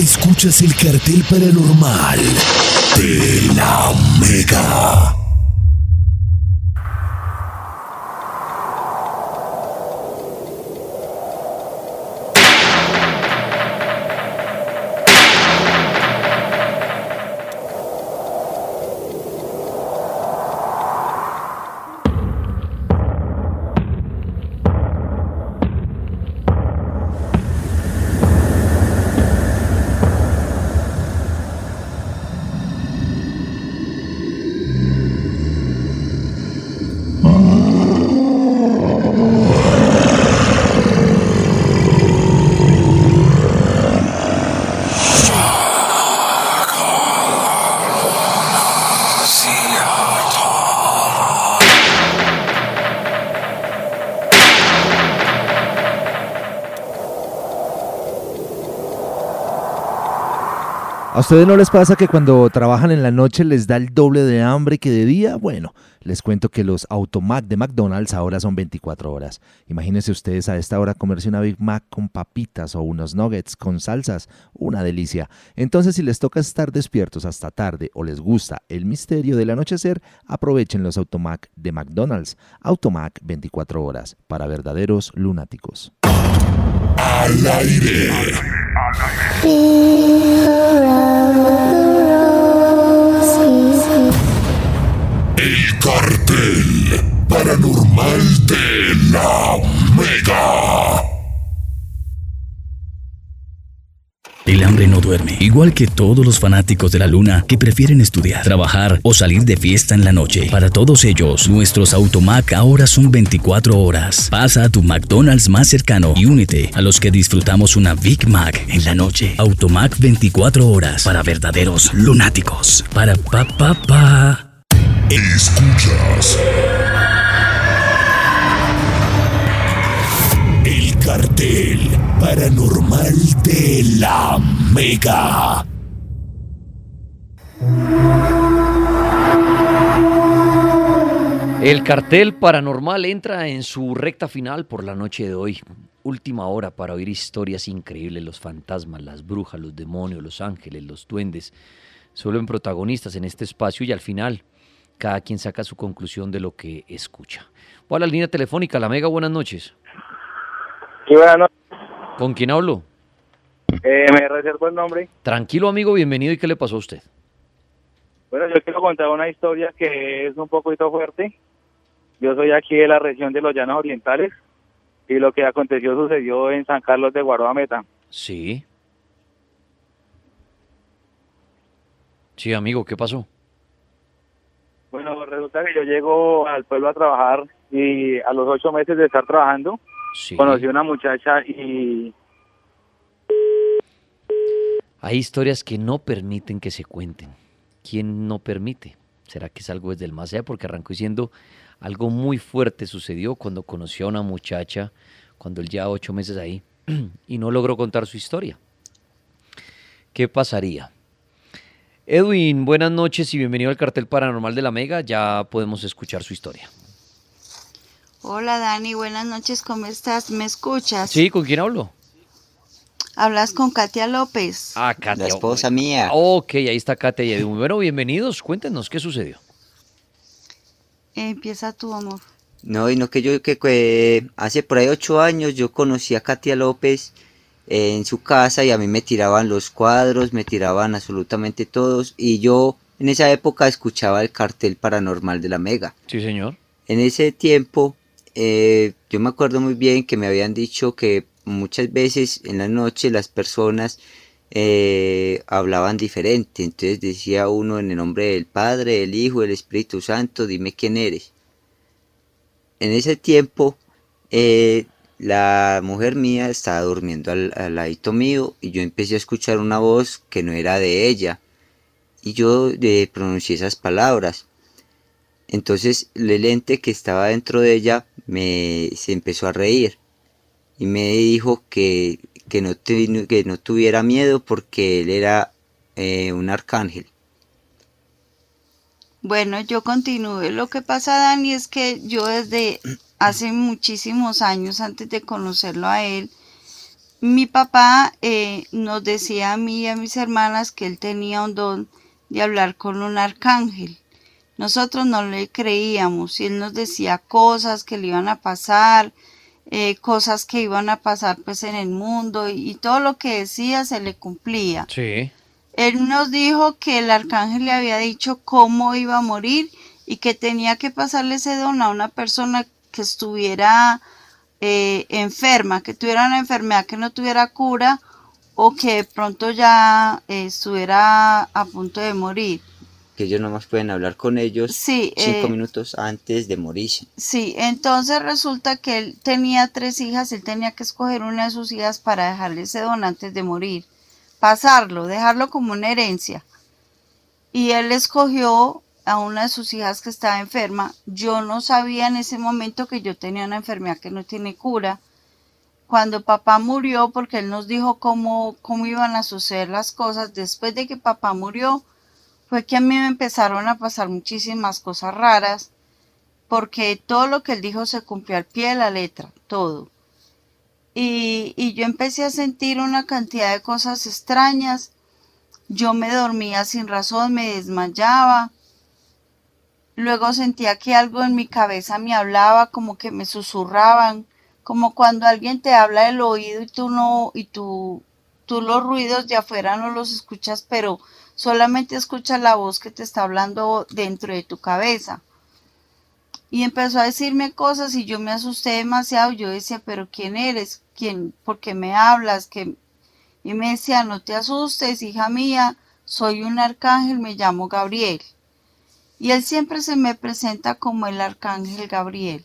Escuchas el cartel paranormal de la Mega. Ustedes no les pasa que cuando trabajan en la noche les da el doble de hambre que de día? Bueno, les cuento que los Automac de McDonald's ahora son 24 horas. Imagínense ustedes a esta hora comerse una Big Mac con papitas o unos nuggets con salsas, una delicia. Entonces si les toca estar despiertos hasta tarde o les gusta el misterio del anochecer, aprovechen los Automac de McDonald's. Automac 24 horas para verdaderos lunáticos. Al aire. El cartel paranormal de la Mega. El hambre no duerme, igual que todos los fanáticos de la luna que prefieren estudiar, trabajar o salir de fiesta en la noche. Para todos ellos, nuestros Automac ahora son 24 horas. Pasa a tu McDonald's más cercano y únete a los que disfrutamos una Big Mac en la noche. Automac 24 horas para verdaderos lunáticos. Para pa pa pa. Escuchas. El cartel paranormal de la Mega. El cartel paranormal entra en su recta final por la noche de hoy. Última hora para oír historias increíbles, los fantasmas, las brujas, los demonios, los ángeles, los duendes. Solo en protagonistas en este espacio y al final cada quien saca su conclusión de lo que escucha. Voy a la línea telefónica, la Mega, buenas noches. Sí, buenas noches. ¿Con quién hablo? Eh, me reservo el nombre. Tranquilo amigo, bienvenido. ¿Y qué le pasó a usted? Bueno, yo quiero contar una historia que es un poquito fuerte. Yo soy aquí de la región de los Llanos Orientales y lo que aconteció sucedió en San Carlos de Guaroameta. Sí. Sí, amigo, ¿qué pasó? Bueno, resulta que yo llego al pueblo a trabajar y a los ocho meses de estar trabajando Sí. conocí una muchacha y Hay historias que no permiten que se cuenten. ¿Quién no permite? ¿Será que es algo desde el más allá? Porque arrancó diciendo algo muy fuerte sucedió cuando conoció a una muchacha, cuando él lleva ocho meses ahí, y no logró contar su historia. ¿Qué pasaría? Edwin, buenas noches y bienvenido al cartel paranormal de la Mega. Ya podemos escuchar su historia. Hola Dani, buenas noches, ¿cómo estás? ¿Me escuchas? Sí, ¿con quién hablo? Hablas con Katia López. Ah, Katia. La esposa mía. Ok, ahí está Katia y Edwin. Bueno, bienvenidos. Cuéntenos qué sucedió. Empieza tu amor. No, y no que yo que, que hace por ahí ocho años yo conocí a Katia López eh, en su casa y a mí me tiraban los cuadros, me tiraban absolutamente todos y yo en esa época escuchaba el cartel paranormal de la Mega. Sí, señor. En ese tiempo eh, yo me acuerdo muy bien que me habían dicho que muchas veces en la noche las personas eh, hablaban diferente, entonces decía uno en el nombre del Padre, del Hijo, del Espíritu Santo, dime quién eres. En ese tiempo eh, la mujer mía estaba durmiendo al, al ladito mío y yo empecé a escuchar una voz que no era de ella y yo pronuncié esas palabras. Entonces el ente que estaba dentro de ella me se empezó a reír y me dijo que, que, no, que no tuviera miedo porque él era eh, un arcángel. Bueno, yo continúo. Lo que pasa, Dani, es que yo desde hace muchísimos años, antes de conocerlo a él, mi papá eh, nos decía a mí y a mis hermanas que él tenía un don de hablar con un arcángel. Nosotros no le creíamos y él nos decía cosas que le iban a pasar, eh, cosas que iban a pasar pues en el mundo y, y todo lo que decía se le cumplía. Sí. Él nos dijo que el arcángel le había dicho cómo iba a morir y que tenía que pasarle ese don a una persona que estuviera eh, enferma, que tuviera una enfermedad que no tuviera cura o que de pronto ya eh, estuviera a punto de morir. Que ellos nomás pueden hablar con ellos Sí, cinco eh, minutos antes de morirse. Sí, entonces resulta que él tenía tres hijas, él tenía que escoger una de sus hijas para dejarle ese don antes de morir, pasarlo, dejarlo como una herencia. Y él escogió a una de sus hijas que estaba enferma. Yo no sabía en ese momento que yo tenía una enfermedad que no tiene cura. Cuando papá murió, porque él nos dijo cómo, cómo iban a suceder las cosas, después de que papá murió, fue que a mí me empezaron a pasar muchísimas cosas raras, porque todo lo que él dijo se cumplió al pie de la letra, todo. Y, y yo empecé a sentir una cantidad de cosas extrañas. Yo me dormía sin razón, me desmayaba. Luego sentía que algo en mi cabeza me hablaba, como que me susurraban, como cuando alguien te habla del oído y tú no, y tú, tú los ruidos de afuera no los escuchas, pero solamente escuchas la voz que te está hablando dentro de tu cabeza. Y empezó a decirme cosas y yo me asusté demasiado. Yo decía, pero ¿quién eres? ¿Quién? ¿Por qué me hablas? que Y me decía, no te asustes, hija mía, soy un arcángel, me llamo Gabriel. Y él siempre se me presenta como el arcángel Gabriel.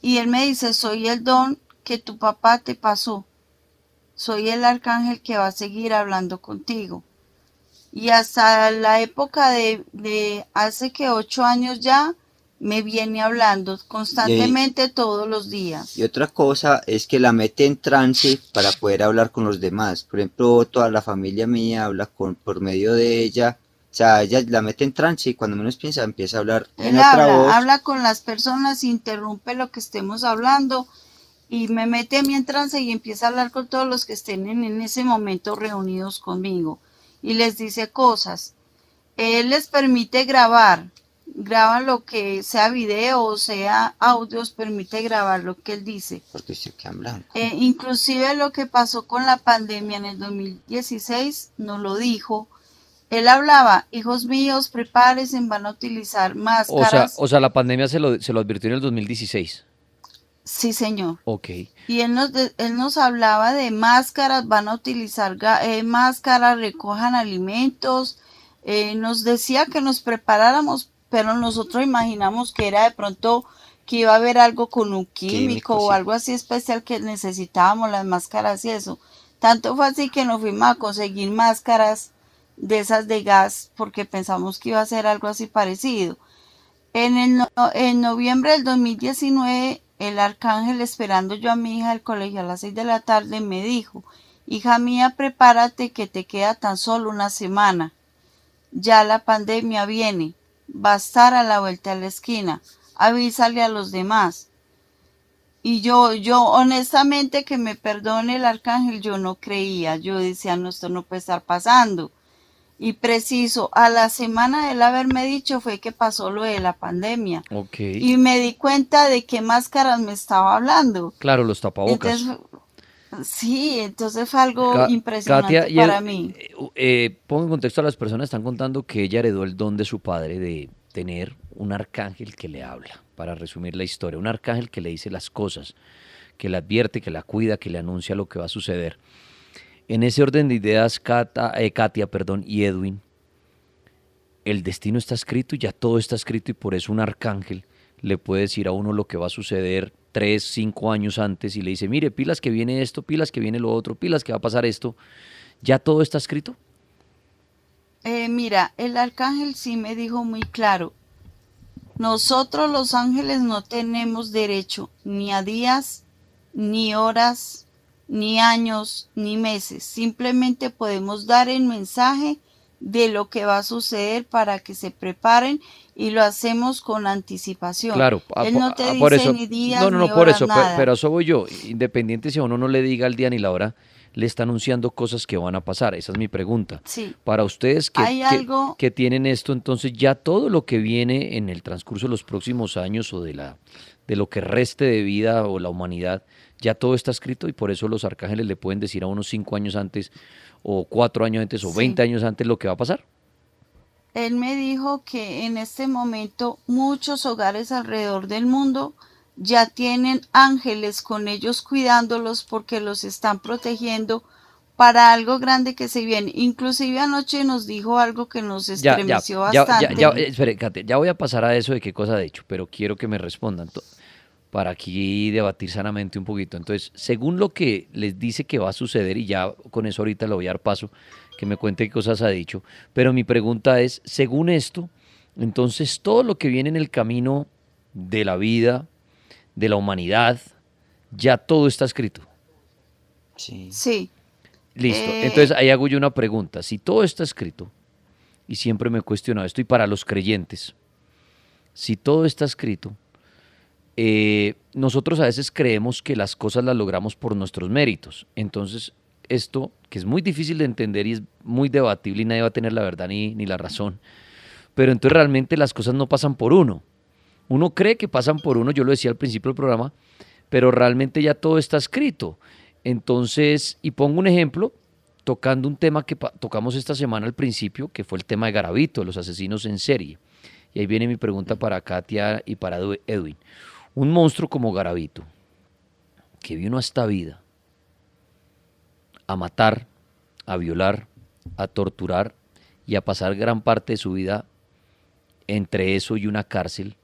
Y él me dice, soy el don que tu papá te pasó. Soy el arcángel que va a seguir hablando contigo. Y hasta la época de, de hace que ocho años ya, me viene hablando constantemente todos los días. Y otra cosa es que la mete en trance para poder hablar con los demás. Por ejemplo, toda la familia mía habla con, por medio de ella. O sea, ella la mete en trance y cuando menos piensa empieza a hablar en Él otra habla, voz. habla con las personas, interrumpe lo que estemos hablando y me mete a mí en trance y empieza a hablar con todos los que estén en, en ese momento reunidos conmigo y les dice cosas. Él les permite grabar, graba lo que sea video o sea audios, permite grabar lo que él dice. Porque se quedan blancos. Eh, inclusive lo que pasó con la pandemia en el 2016 nos lo dijo. Él hablaba, hijos míos, prepárense, van a utilizar O sea, máscaras. o sea, la pandemia se lo, se lo advirtió en el 2016. Sí, señor. Ok. Y él nos, él nos hablaba de máscaras, van a utilizar eh, máscaras, recojan alimentos. eh, nos decía que nos preparáramos, pero nosotros imaginamos que era de pronto que iba a haber algo con un químico, Químico, o sí. algo así especial que necesitábamos, las máscaras y eso. Tanto fue así que nos fuimos a conseguir máscaras de esas de gas porque pensamos que iba a ser algo así parecido. En, el no- en noviembre del 2019, el arcángel, esperando yo a mi hija del colegio a las 6 de la tarde, me dijo, hija mía, prepárate que te queda tan solo una semana. Ya la pandemia viene, va a estar a la vuelta de la esquina, avísale a los demás. Y yo, yo honestamente que me perdone el arcángel, yo no creía, yo decía, no, esto no puede estar pasando. Y preciso, a la semana de él haberme dicho fue que pasó lo de la pandemia. Ok. Y me di cuenta de qué máscaras me estaba hablando. Claro, los tapabocas. Entonces, sí, entonces fue algo Ka- impresionante Katia, para el- mí. eh, eh, pongo en contexto a las personas, están contando que ella heredó el don de su padre de tener un arcángel que le habla, para resumir la historia, un arcángel que le dice las cosas, que le advierte, que la cuida, que le anuncia lo que va a suceder. En ese orden de ideas, eh, Katia perdón, y Edwin, el destino está escrito y ya todo está escrito y por eso un arcángel le puede decir a uno lo que va a suceder tres, cinco años antes y le dice, mire, pilas que viene esto, pilas que viene lo otro, pilas que va a pasar esto. ¿Ya todo está escrito? Eh, mira, el arcángel sí me dijo muy claro, nosotros los ángeles no tenemos derecho ni a días, ni horas, ni años, ni meses. Simplemente podemos dar el mensaje de lo que va a suceder para que se preparen y lo hacemos con anticipación. Claro, a- Él no te a- dice por eso, ni días no, no, no, ni por eso, nada. pero eso voy yo. Independiente si a uno no le diga el día ni la hora, le está anunciando cosas que van a pasar. Esa es mi pregunta. Sí. Para ustedes que, Hay que- algo- que tienen esto, entonces ya todo lo que viene en el transcurso de los próximos años o de, la, de lo que reste de vida o la humanidad, ya todo está escrito y por eso los arcángeles le pueden decir a unos cinco años antes o cuatro años antes o Sí. 20 años antes lo que va a pasar. Él me dijo que en este momento muchos hogares alrededor del mundo ya tienen ángeles con ellos cuidándolos porque los están protegiendo para algo grande que se viene. Inclusive anoche nos dijo algo que nos Ya, ya, estremeció ya, bastante. ya, ya, eh, espere, Kate, ya voy a pasar a eso de qué cosa ha dicho, pero quiero que me respondan para aquí debatir sanamente un poquito. Entonces, según lo que les dice que va a suceder, y ya con eso ahorita le voy a dar paso, que me cuente qué cosas ha dicho, pero mi pregunta es, según esto, entonces todo lo que viene en el camino de la vida, de la humanidad, ya todo está escrito. Sí. Sí, Listo. Eh, Entonces ahí hago yo una pregunta. Si todo está escrito, y siempre me he cuestionado esto, y para los creyentes, si todo está escrito, eh, nosotros a veces creemos que las cosas las logramos por nuestros méritos. Entonces, esto, que es muy difícil de entender y es muy debatible y nadie va a tener la verdad ni, ni la razón, pero entonces realmente las cosas no pasan por uno. Uno cree que pasan por uno, yo lo decía al principio del programa, pero realmente ya todo está escrito. Entonces, y pongo un ejemplo, tocando un tema que tocamos esta semana al principio, que fue el tema de Garavito, los asesinos en serie. Y ahí viene mi pregunta para Katia y para Edwin. Un monstruo como Garavito, que vino a esta vida a matar, a violar, a torturar y a pasar gran parte de su vida entre eso y una cárcel.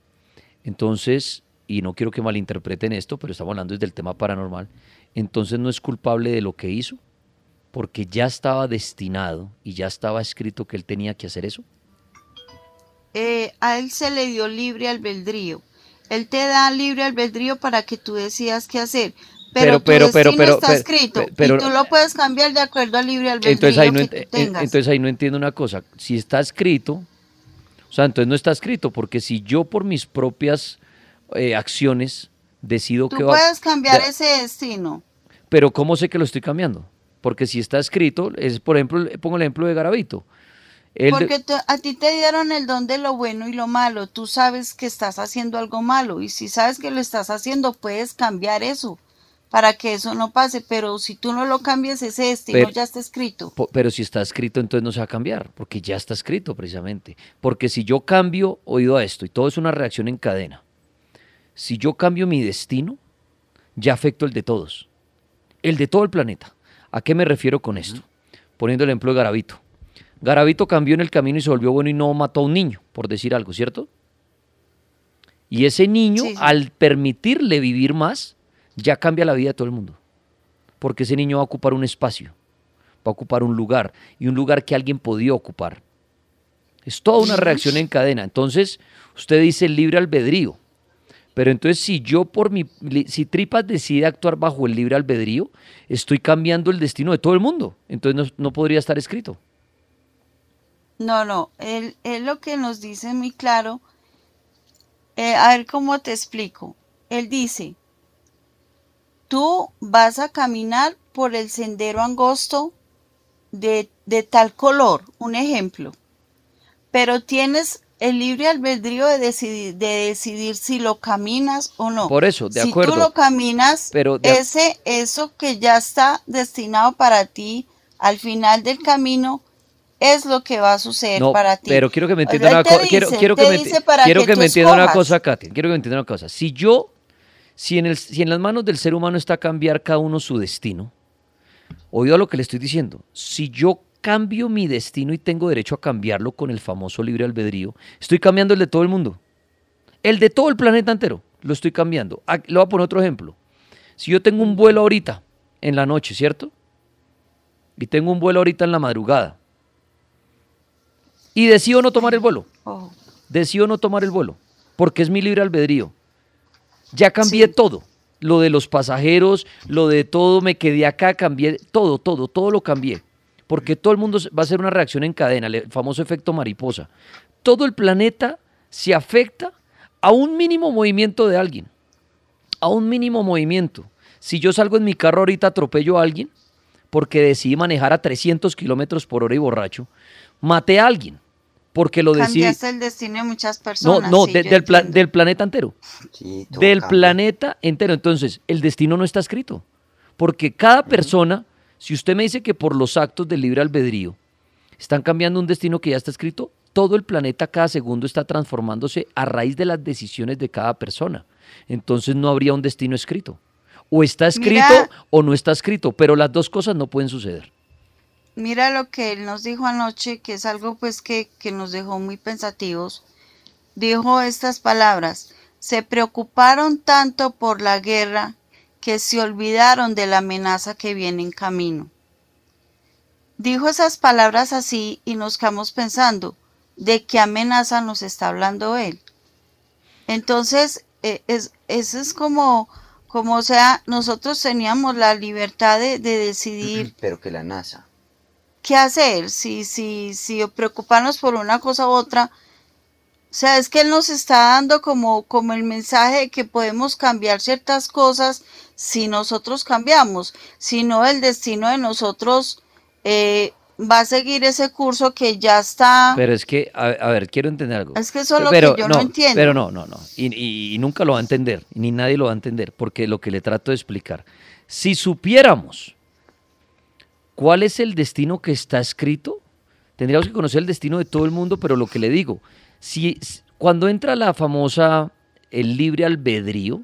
Entonces, y no quiero que malinterpreten esto, pero estamos hablando desde el tema paranormal, entonces no es culpable de lo que hizo, porque ya estaba destinado y ya estaba escrito que él tenía que hacer eso. eh, a él se le dio libre albedrío. Él te da libre albedrío para que tú decidas qué hacer. Pero, Pero- tu pero- pero- está pero- escrito pero- y tú lo puedes cambiar de acuerdo al libre albedrío Entonces ahí, no, que tú en- tengas. entonces ahí no entiendo una cosa. Si está escrito, o sea, entonces no está escrito, porque si yo por mis propias eh, acciones decido tú que va... puedes cambiar Ya. ese destino. Pero ¿cómo sé que lo estoy cambiando? Porque si está escrito, es por ejemplo, pongo el ejemplo de Garavito. Porque a ti te dieron el don de lo bueno y lo malo. Tú sabes que estás haciendo algo malo y si sabes que lo estás haciendo, puedes cambiar eso para que eso no pase. Pero si tú no lo cambias, ese destino Pero- ya está escrito. Pero si está escrito, entonces no se va a cambiar, porque ya está escrito precisamente. Porque si yo cambio, oído a esto, y todo es una reacción en cadena, si yo cambio mi destino, ya afecto el de todos, el de todo el planeta. ¿A qué me refiero con esto? Poniendo el ejemplo de Garavito. Garavito cambió en el camino y se volvió bueno y no mató a un niño, por decir algo, ¿cierto? Y ese niño, Sí, al permitirle vivir más, ya cambia la vida de todo el mundo. Porque ese niño va a ocupar un espacio va a ocupar un lugar y un lugar que alguien podía ocupar. Es toda una reacción en cadena. Entonces, usted dice libre albedrío. Pero entonces, si yo por mi, si Tripas decide actuar bajo el libre albedrío, estoy cambiando el destino de todo el mundo. Entonces no, no podría estar escrito. No, no, él, él lo que nos dice muy claro, eh, a ver cómo te explico. Él dice, tú vas a caminar por el sendero angosto de, de tal color, un ejemplo, pero tienes el libre albedrío de decidir, de decidir si lo caminas o no. Por eso, de si acuerdo. tú lo caminas, Pero ese, eso que ya está destinado para ti al final del camino, es lo que va a suceder No, para ti. pero quiero que me entienda una cosa. Quiero, que me, dice para quiero que que tú me entienda una cosa, Katia. Quiero que me entienda una cosa. Si yo, si en, el, si en las manos del ser humano está cambiar cada uno su destino, oído a lo que le estoy diciendo, si yo cambio mi destino y tengo derecho a cambiarlo con el famoso libre albedrío, estoy cambiando el de todo el mundo. El de todo el planeta entero lo estoy cambiando. Ah, Le voy a poner otro ejemplo. Si yo tengo un vuelo ahorita, en la noche, ¿cierto? Y tengo un vuelo ahorita en la madrugada. Y decido no tomar el vuelo. Oh, Decido no tomar el vuelo. Porque es mi libre albedrío. Ya cambié Sí. todo. Lo de los pasajeros, lo de todo, me quedé acá, cambié todo, todo, todo lo cambié. porque todo el mundo va a hacer una reacción en cadena, el famoso efecto mariposa. Todo el planeta se afecta a un mínimo movimiento de alguien, a un mínimo movimiento. Si yo salgo en mi carro ahorita atropello a alguien porque decidí manejar a 300 kilómetros por hora y borracho, maté a alguien porque lo decidí. Cambiaste el destino de muchas personas. No, no, sí, de- yo del, pla- entiendo. del planeta entero. Sí, Del cambia. planeta entero. Entonces, el destino no está escrito. Porque cada persona, si usted me dice que por los actos del libre albedrío están cambiando un destino que ya está escrito, todo el planeta cada segundo está transformándose a raíz de las decisiones de cada persona. Entonces no habría un destino escrito. O está escrito Mira- o no está escrito, pero las dos cosas no pueden suceder. Mira lo que él nos dijo anoche, que es algo pues que, que nos dejó muy pensativos. Dijo estas palabras, se preocuparon tanto por la guerra que se olvidaron de la amenaza que viene en camino. Dijo esas palabras así y nos quedamos pensando, ¿de qué amenaza nos está hablando él? Entonces, eh, es, eso es como, como, o sea, nosotros teníamos la libertad de, de decidir Pero que la NASA. Qué hacer, si, si, si preocuparnos por una cosa u otra. O sea, es que él nos está dando como, como el mensaje de que podemos cambiar ciertas cosas si nosotros cambiamos, si no el destino de nosotros eh, va a seguir ese curso que ya está. Pero es que, a, a ver, quiero entender algo. Es que eso es lo Pero que yo no, entiendo. Pero no, no, no. Y, y- y nunca lo va a entender, ni nadie lo va a entender, porque lo que le trato de explicar. Si supiéramos cuál es el destino que está escrito, tendríamos que conocer el destino de todo el mundo, pero lo que le digo, si cuando entra la famosa el libre albedrío,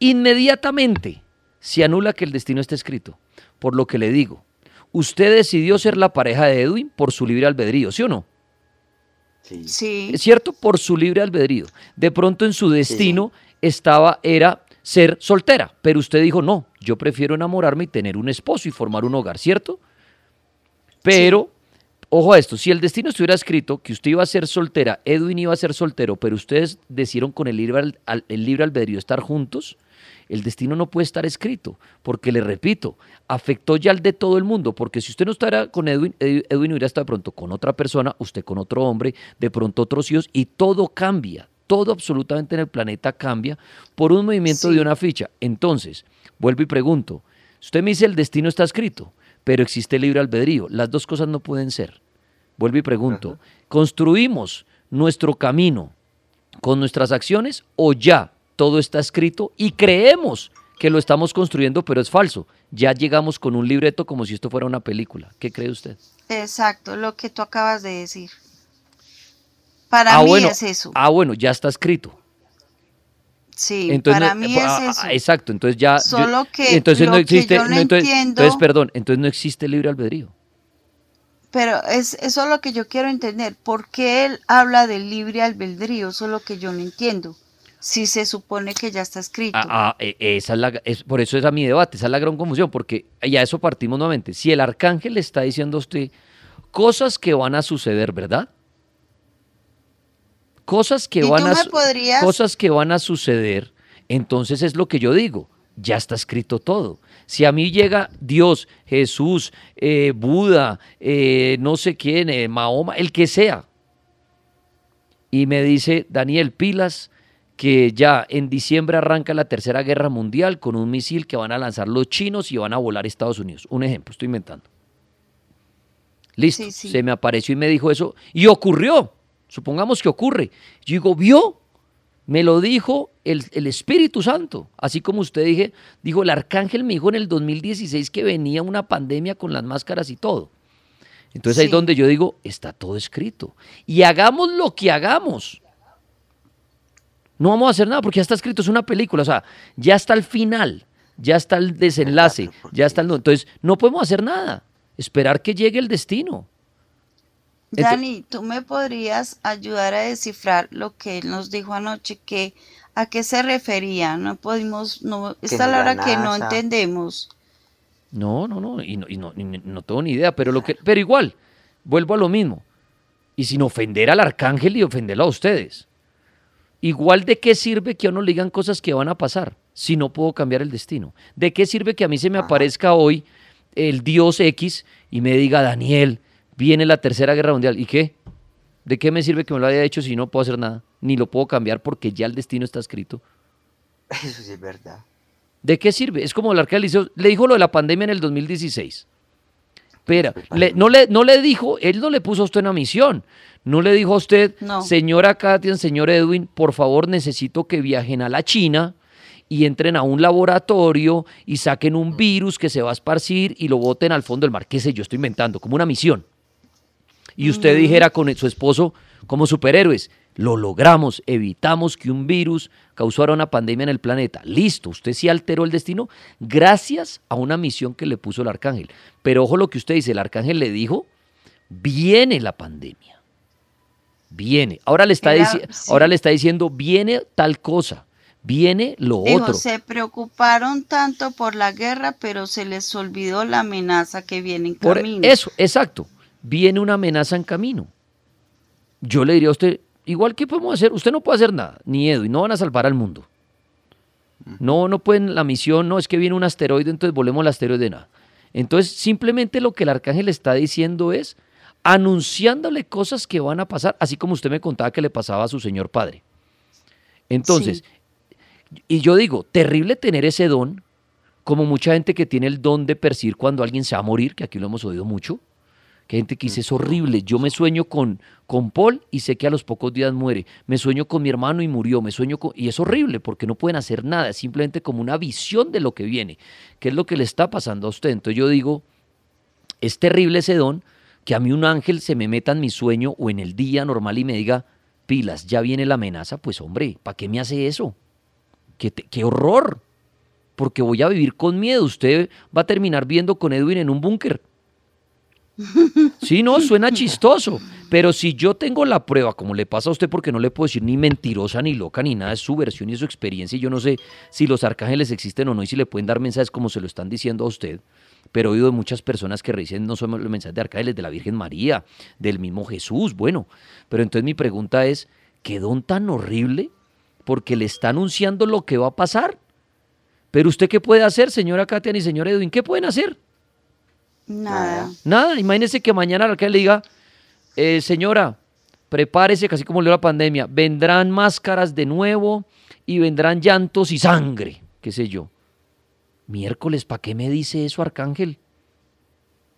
inmediatamente se anula que el destino está escrito. Por lo que le digo, usted decidió ser la pareja de Edwin por su libre albedrío, ¿sí o no? Sí. Sí, Es cierto, por su libre albedrío. De pronto en su destino estaba, era ser soltera, pero usted dijo, no, yo prefiero enamorarme y tener un esposo y formar un hogar, ¿cierto? Pero, ojo a esto, si el destino estuviera escrito que usted iba a ser soltera, Edwin iba a ser soltero, pero ustedes decidieron con el libre, el libre albedrío estar juntos, el destino no puede estar escrito, porque le repito, afectó ya al de todo el mundo, porque si usted no estará con Edwin, Ed- Edwin hubiera estado de pronto con otra persona, usted con otro hombre, de pronto otros hijos, y todo cambia, todo absolutamente en el planeta cambia por un movimiento Sí. de una ficha. Entonces, vuelvo y pregunto, usted me dice el destino está escrito, pero existe libre albedrío, las dos cosas no pueden ser. Vuelvo y pregunto, ¿construimos nuestro camino con nuestras acciones o ya todo está escrito y creemos que lo estamos construyendo, pero es falso? Ya llegamos con un libreto como si esto fuera una película. ¿Qué cree usted? exacto, lo que tú acabas de decir. Para ah, mí bueno, es eso. ah, bueno, ya está escrito. Sí, Entonces, para mí ah, es ah, eso. Exacto, entonces ya. Solo que entonces lo no que existe. yo no entonces, entiendo- entonces, perdón, entonces no existe libre albedrío. Pero es, eso es lo que yo quiero entender. ¿Por qué él habla del libre albedrío? Eso es lo que yo no entiendo. Si se supone que ya está escrito. Ah, ah, eh, esa es la, es- por eso era mi debate, esa es la gran confusión, porque ya eso partimos nuevamente. Si el arcángel le está diciendo a usted cosas que van a suceder, ¿verdad? Cosas que ¿Y van a podrías- cosas que van a suceder, entonces es lo que yo digo, ya está escrito todo. Si a mí llega Dios, Jesús, eh, Buda, eh, no sé quién, eh, Mahoma, el que sea, y me dice Daniel Pilas que ya en diciembre arranca la tercera guerra mundial con un misil que van a lanzar los chinos y van a volar Estados Unidos. Un ejemplo, estoy inventando. Listo, Sí, sí. se me apareció y me dijo eso y ocurrió. Supongamos que ocurre. Yo digo, ¿vio? Me lo dijo el, el Espíritu Santo. Así como usted dije, dijo, el arcángel me dijo en el 2016 que venía una pandemia con las máscaras y todo. Entonces ahí es donde yo digo, está todo escrito. Y hagamos lo que hagamos. No vamos a hacer nada porque ya está escrito, es una película, o sea, ya está el final, ya está el desenlace, ya está el... Entonces, no podemos hacer nada, esperar que llegue el destino. Dani, ¿tú me podrías ayudar a descifrar lo que él nos dijo anoche? Que, ¿A qué se refería? No podemos, no, esta hora que no entendemos. No, no, no, y no, y no, y no- no tengo ni idea, pero, lo que, pero igual, vuelvo a lo mismo. Y sin ofender al arcángel y ofenderlo a ustedes. Igual de qué sirve que a uno le digan cosas que van a pasar si no puedo cambiar el destino. ¿De qué sirve que a mí se me Ajá. aparezca hoy el dios X y me diga, Daniel, viene la tercera guerra mundial. ¿Y qué? ¿De qué me sirve que me lo haya hecho si no puedo hacer nada? Ni lo puedo cambiar porque ya el destino está escrito. Eso sí es verdad. ¿De qué sirve? Es como el arquero le dijo lo de la pandemia en el 2016. Espera, no, le, no le dijo, él no le puso a usted una misión. No le dijo a usted, señora Katia, señor Edwin, por favor necesito que viajen a la China y entren a un laboratorio y saquen un virus que se va a esparcir y lo boten al fondo del mar. ¿Qué sé yo? Estoy inventando, como una misión. Y usted dijera con su esposo, como superhéroes, lo logramos, evitamos que un virus causara una pandemia en el planeta. Listo, usted sí alteró el destino gracias a una misión que le puso el arcángel. Pero ojo lo que usted dice, el arcángel le dijo, viene la pandemia. Viene. Ahora le está, ahora le está diciendo, viene tal cosa. Viene lo otro. Se preocuparon tanto por la guerra, pero se les olvidó la amenaza que viene en por camino. Eso, exacto. Viene una amenaza en camino. Yo le diría a usted, igual que podemos hacer, usted no puede hacer nada, ni Edu, y no van a salvar al mundo. No, no pueden, la misión no es que viene un asteroide, entonces volvemos al asteroide, nada. Entonces, simplemente lo que el arcángel está diciendo es anunciándole cosas que van a pasar, así como usted me contaba que le pasaba a su señor padre. Entonces, y yo digo, terrible tener ese don, como mucha gente que tiene el don de percibir cuando alguien se va a morir, que aquí lo hemos oído mucho, que gente que dice, es horrible, yo me sueño con, con Paul y sé que a los pocos días muere, me sueño con mi hermano y murió, me sueño con... Y es horrible porque no pueden hacer nada, es simplemente como una visión de lo que viene, que es lo que le está pasando a usted. Entonces yo digo, es terrible ese don, que a mí un ángel se me meta en mi sueño o en el día normal y me diga, pilas, ya viene la amenaza, pues hombre, ¿para qué me hace eso? qué, qué horror, porque voy a vivir con miedo, usted va a terminar viendo con Edwin en un búnker Sí, no, suena chistoso. Pero si yo tengo la prueba, como le pasa a usted, porque no le puedo decir ni mentirosa, ni loca, ni nada, es su versión y su experiencia, y yo no sé si los arcángeles existen o no, y si le pueden dar mensajes como se lo están diciendo a usted. Pero he oído de muchas personas que dicen no son los mensajes de arcángeles de la Virgen María, del mismo Jesús. Bueno, pero entonces mi pregunta es: ¿qué don tan horrible? Porque le está anunciando lo que va a pasar. Pero usted, ¿qué puede hacer, señora Katia y señor Edwin? ¿Qué pueden hacer? Nada. Nada, imagínese que mañana la que le diga, eh, señora, prepárese, casi como le la pandemia, vendrán máscaras de nuevo y vendrán llantos y sangre, qué sé yo. Miércoles, ¿para qué me dice eso, Arcángel?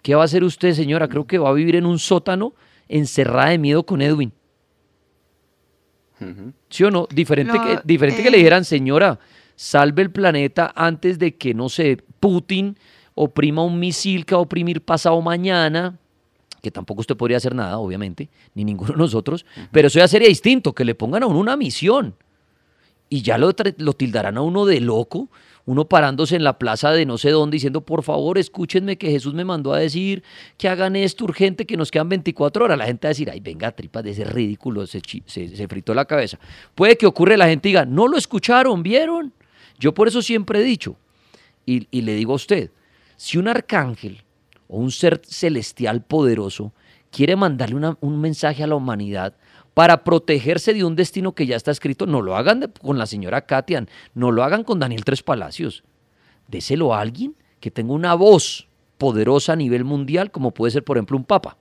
¿Qué va a hacer usted, señora? Creo que va a vivir en un sótano encerrada de miedo con Edwin. ¿Sí o no? Diferente, que, diferente que le eh. dijeran, señora, salve el planeta antes de que, no sé, Putin oprima un misil que va a oprimir pasado mañana, que tampoco usted podría hacer nada, obviamente, ni ninguno de nosotros, pero eso ya sería distinto, que le pongan a uno una misión y ya lo, lo tildarán a uno de loco, uno parándose en la plaza de no sé dónde diciendo, por favor, escúchenme que Jesús me mandó a decir que hagan esto urgente, que nos quedan 24 horas. La gente va a decir, ay, venga, tripas de ese ridículo, se, se, se fritó la cabeza. Puede que ocurre, la gente diga, no lo escucharon, ¿vieron? Yo por eso siempre he dicho, y, y le digo a usted, si un arcángel o un ser celestial poderoso quiere mandarle un mensaje a la humanidad para protegerse de un destino que ya está escrito, no lo hagan con la señora Katian, no lo hagan con Daniel Tres Palacios. Déselo a alguien que tenga una voz poderosa a nivel mundial, como puede ser, por ejemplo, un papa,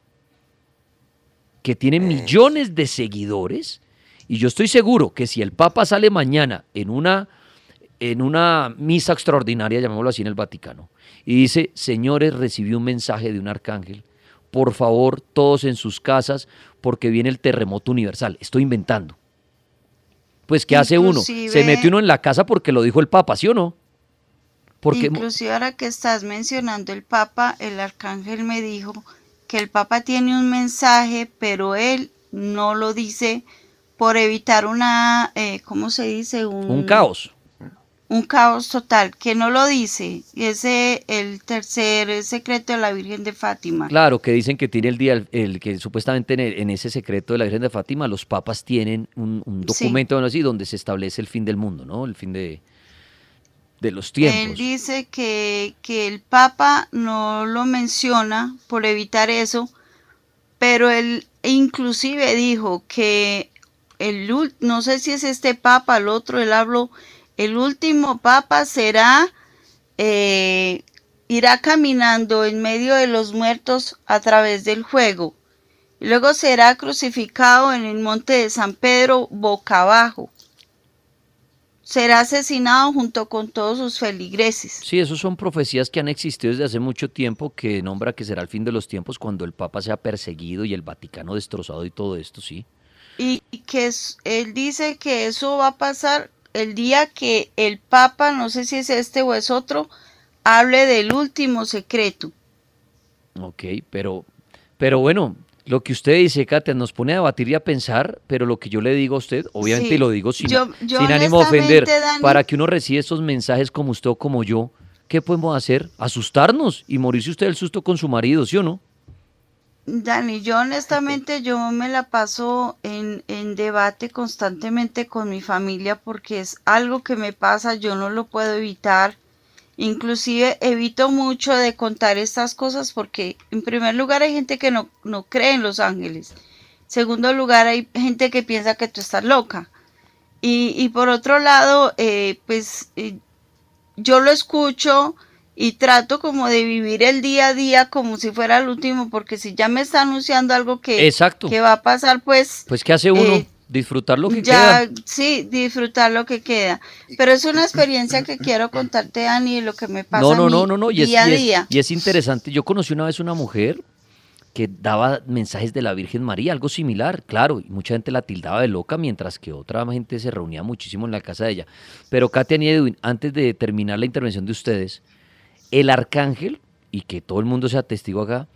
que tiene millones de seguidores. Y yo estoy seguro que si el papa sale mañana en una, en una misa extraordinaria, llamémoslo así, en el Vaticano, y dice, señores, recibí un mensaje de un arcángel, por favor, todos en sus casas, porque viene el terremoto universal. Estoy inventando. Pues, ¿qué hace uno? Se mete uno en la casa porque lo dijo el Papa, ¿sí o no? Porque... Inclusive ahora que estás mencionando el Papa, el arcángel me dijo que el Papa tiene un mensaje, pero él no lo dice por evitar una, eh, ¿cómo se dice? un caos un caos total, que no lo dice, ese el tercer secreto de la Virgen de Fátima. Claro, que dicen que tiene el día, el, que supuestamente en, ese secreto de la Virgen de Fátima los papas tienen un, documento así, donde se establece el fin del mundo, ¿no? El fin de, de los tiempos. Él dice que, que el papa no lo menciona por evitar eso, pero él inclusive dijo que el no sé si es este papa, el otro, él habló el último papa será eh, irá caminando en medio de los muertos a través del fuego. Y luego será crucificado en el monte de San Pedro boca abajo. Será asesinado junto con todos sus feligreses. Sí, esos son profecías que han existido desde hace mucho tiempo, que nombra que será el fin de los tiempos cuando el Papa sea perseguido y el Vaticano destrozado y todo esto, sí. Y que es- él dice que eso va a pasar el día que el Papa, no sé si es este o es otro, hable del último secreto. Ok, pero, pero bueno, lo que usted dice, Katia, nos pone a debatir y a pensar, pero lo que yo le digo a usted, obviamente, Sí, y lo digo sin, yo- yo sin ánimo de ofender, Dani- para que uno reciba estos mensajes como usted o como yo, ¿qué podemos hacer? Asustarnos y morirse usted el susto con su marido, ¿sí o no? Dani, yo honestamente yo me la paso en, en debate constantemente con mi familia porque es algo que me pasa, yo no lo puedo evitar. Inclusive evito mucho de contar estas cosas porque en primer lugar hay gente que no, no cree en los ángeles. En segundo lugar hay gente que piensa que tú estás loca. Y, y por otro lado, eh, pues eh, yo lo escucho y trato como de vivir el día a día como si fuera el último, porque si ya me está anunciando algo que, Exacto. que va a pasar, pues Pues, ¿qué hace uno? Eh, Disfrutar lo que ya, queda. sí, disfrutar lo que queda. Pero es una experiencia que quiero contarte, Dani, lo que me pasa No, a no, mí no, no, no, y es, día a y es- y es interesante. Yo conocí una vez una mujer que daba mensajes de la Virgen María, algo similar, claro, y mucha gente la tildaba de loca, mientras que otra gente se reunía muchísimo en la casa de ella. Pero Katia y Edwin, antes de terminar la intervención de ustedes, el arcángel, y que todo el mundo sea testigo acá,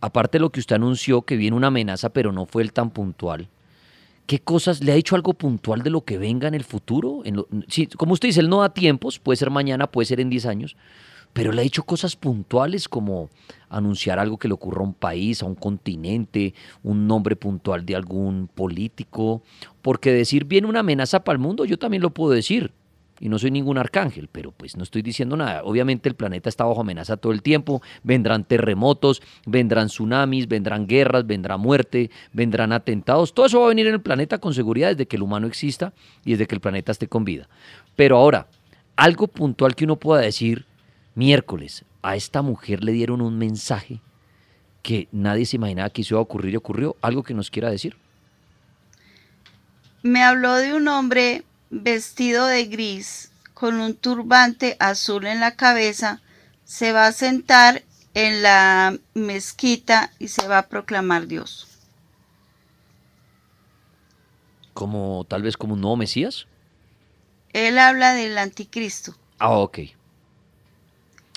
aparte de lo que usted anunció, que viene una amenaza, pero no fue el tan puntual, ¿qué cosas le ha dicho algo puntual de lo que venga en el futuro? Sí, como usted dice, él no da tiempos, puede ser mañana, puede ser en 10 años, pero le ha dicho cosas puntuales como anunciar algo que le ocurra a un país, a un continente, un nombre puntual de algún político, porque decir viene una amenaza para el mundo, yo también lo puedo decir. Y no soy ningún arcángel, pero pues no estoy diciendo nada. Obviamente el planeta está bajo amenaza todo el tiempo. Vendrán terremotos, vendrán tsunamis, vendrán guerras, vendrá muerte, vendrán atentados. Todo eso va a venir en el planeta con seguridad desde que el humano exista y desde que el planeta esté con vida. Pero ahora, algo puntual que uno pueda decir, miércoles, a esta mujer le dieron un mensaje que nadie se imaginaba que iba a ocurrir y ocurrió. Algo que nos quiera decir. Me habló de un hombre vestido de gris con un turbante azul en la cabeza. Se va a sentar en la mezquita y se va a proclamar Dios. Como tal vez como un nuevo Mesías. Él habla del anticristo. Ah, ok.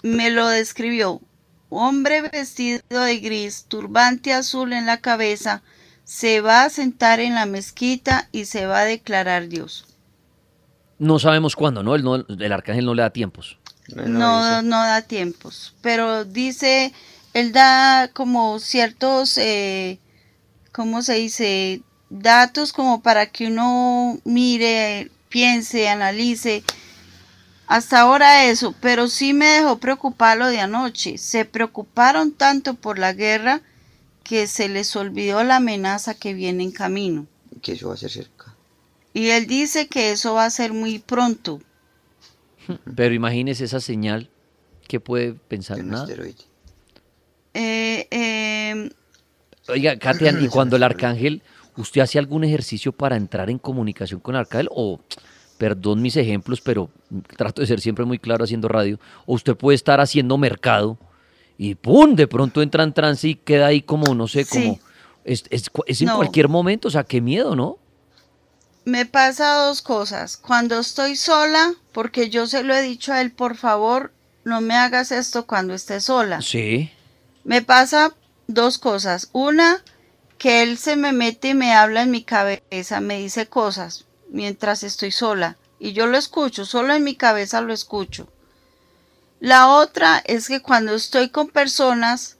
me lo describió. Hombre vestido de gris, turbante azul en la cabeza, se va a sentar en la mezquita y se va a declarar Dios. No sabemos cuándo, ¿no? El, no- el arcángel no le da tiempos. No, no da tiempos, pero dice, él da como ciertos, eh, ¿cómo se dice? Datos como para que uno mire, piense, analice. Hasta ahora eso, pero sí me dejó preocupar lo de anoche. Se preocuparon tanto por la guerra que se les olvidó la amenaza que viene en camino. Que eso va a ser cerca. Y él dice que eso va a ser muy pronto. Pero imagínese esa señal que puede pensar nada. Eh, eh, Oiga, Katia, ¿y cuando el arcángel, usted hace algún ejercicio para entrar en comunicación con el arcángel? O, perdón mis ejemplos, pero trato de ser siempre muy claro haciendo radio. O usted puede estar haciendo mercado y ¡pum! De pronto entra en trance y queda ahí como, no sé, Sí. como... Es, es cu- es en No. cualquier momento, o sea, qué miedo, ¿no? Me pasa dos cosas. Cuando estoy sola, porque yo se lo he dicho a él, por favor, no me hagas esto cuando esté sola. Sí. Me pasa dos cosas. Una, que él se me mete y me habla en mi cabeza, me dice cosas mientras estoy sola. Y yo lo escucho, solo en mi cabeza lo escucho. La otra es que cuando estoy con personas,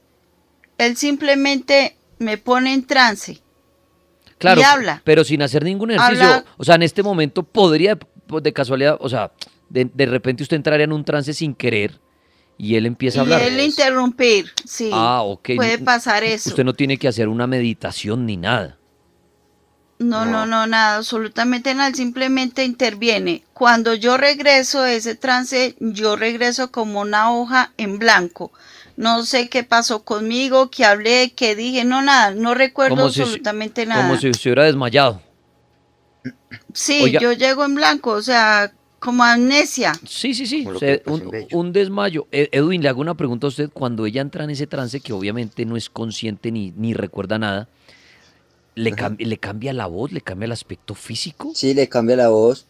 él simplemente me pone en trance. Claro, Y habla. pero sin hacer ningún ejercicio. Habla. O sea, en este momento podría, de casualidad, o sea, de, de repente usted entraría en un trance sin querer y él empieza a Y hablar. él interrumpir, sí. Ah, ok. Puede No- pasar eso. Usted no tiene que hacer una meditación ni nada. No, no, no, nada, absolutamente nada, simplemente interviene. Cuando yo regreso de ese trance, yo regreso como una hoja en blanco. No sé qué pasó conmigo, qué hablé, qué dije, no, nada, no recuerdo Como si- absolutamente nada. Como si estuviera desmayado. Sí, Oiga. yo llego en blanco, o sea, como amnesia. Sí, sí, sí. Un, desmayo. E- Edwin, le hago una pregunta a usted. Cuando ella entra en ese trance, que obviamente no es consciente ni, ni recuerda nada, ¿le, cam- ¿le cambia la voz? ¿Le cambia el aspecto físico? Sí, le cambia la voz.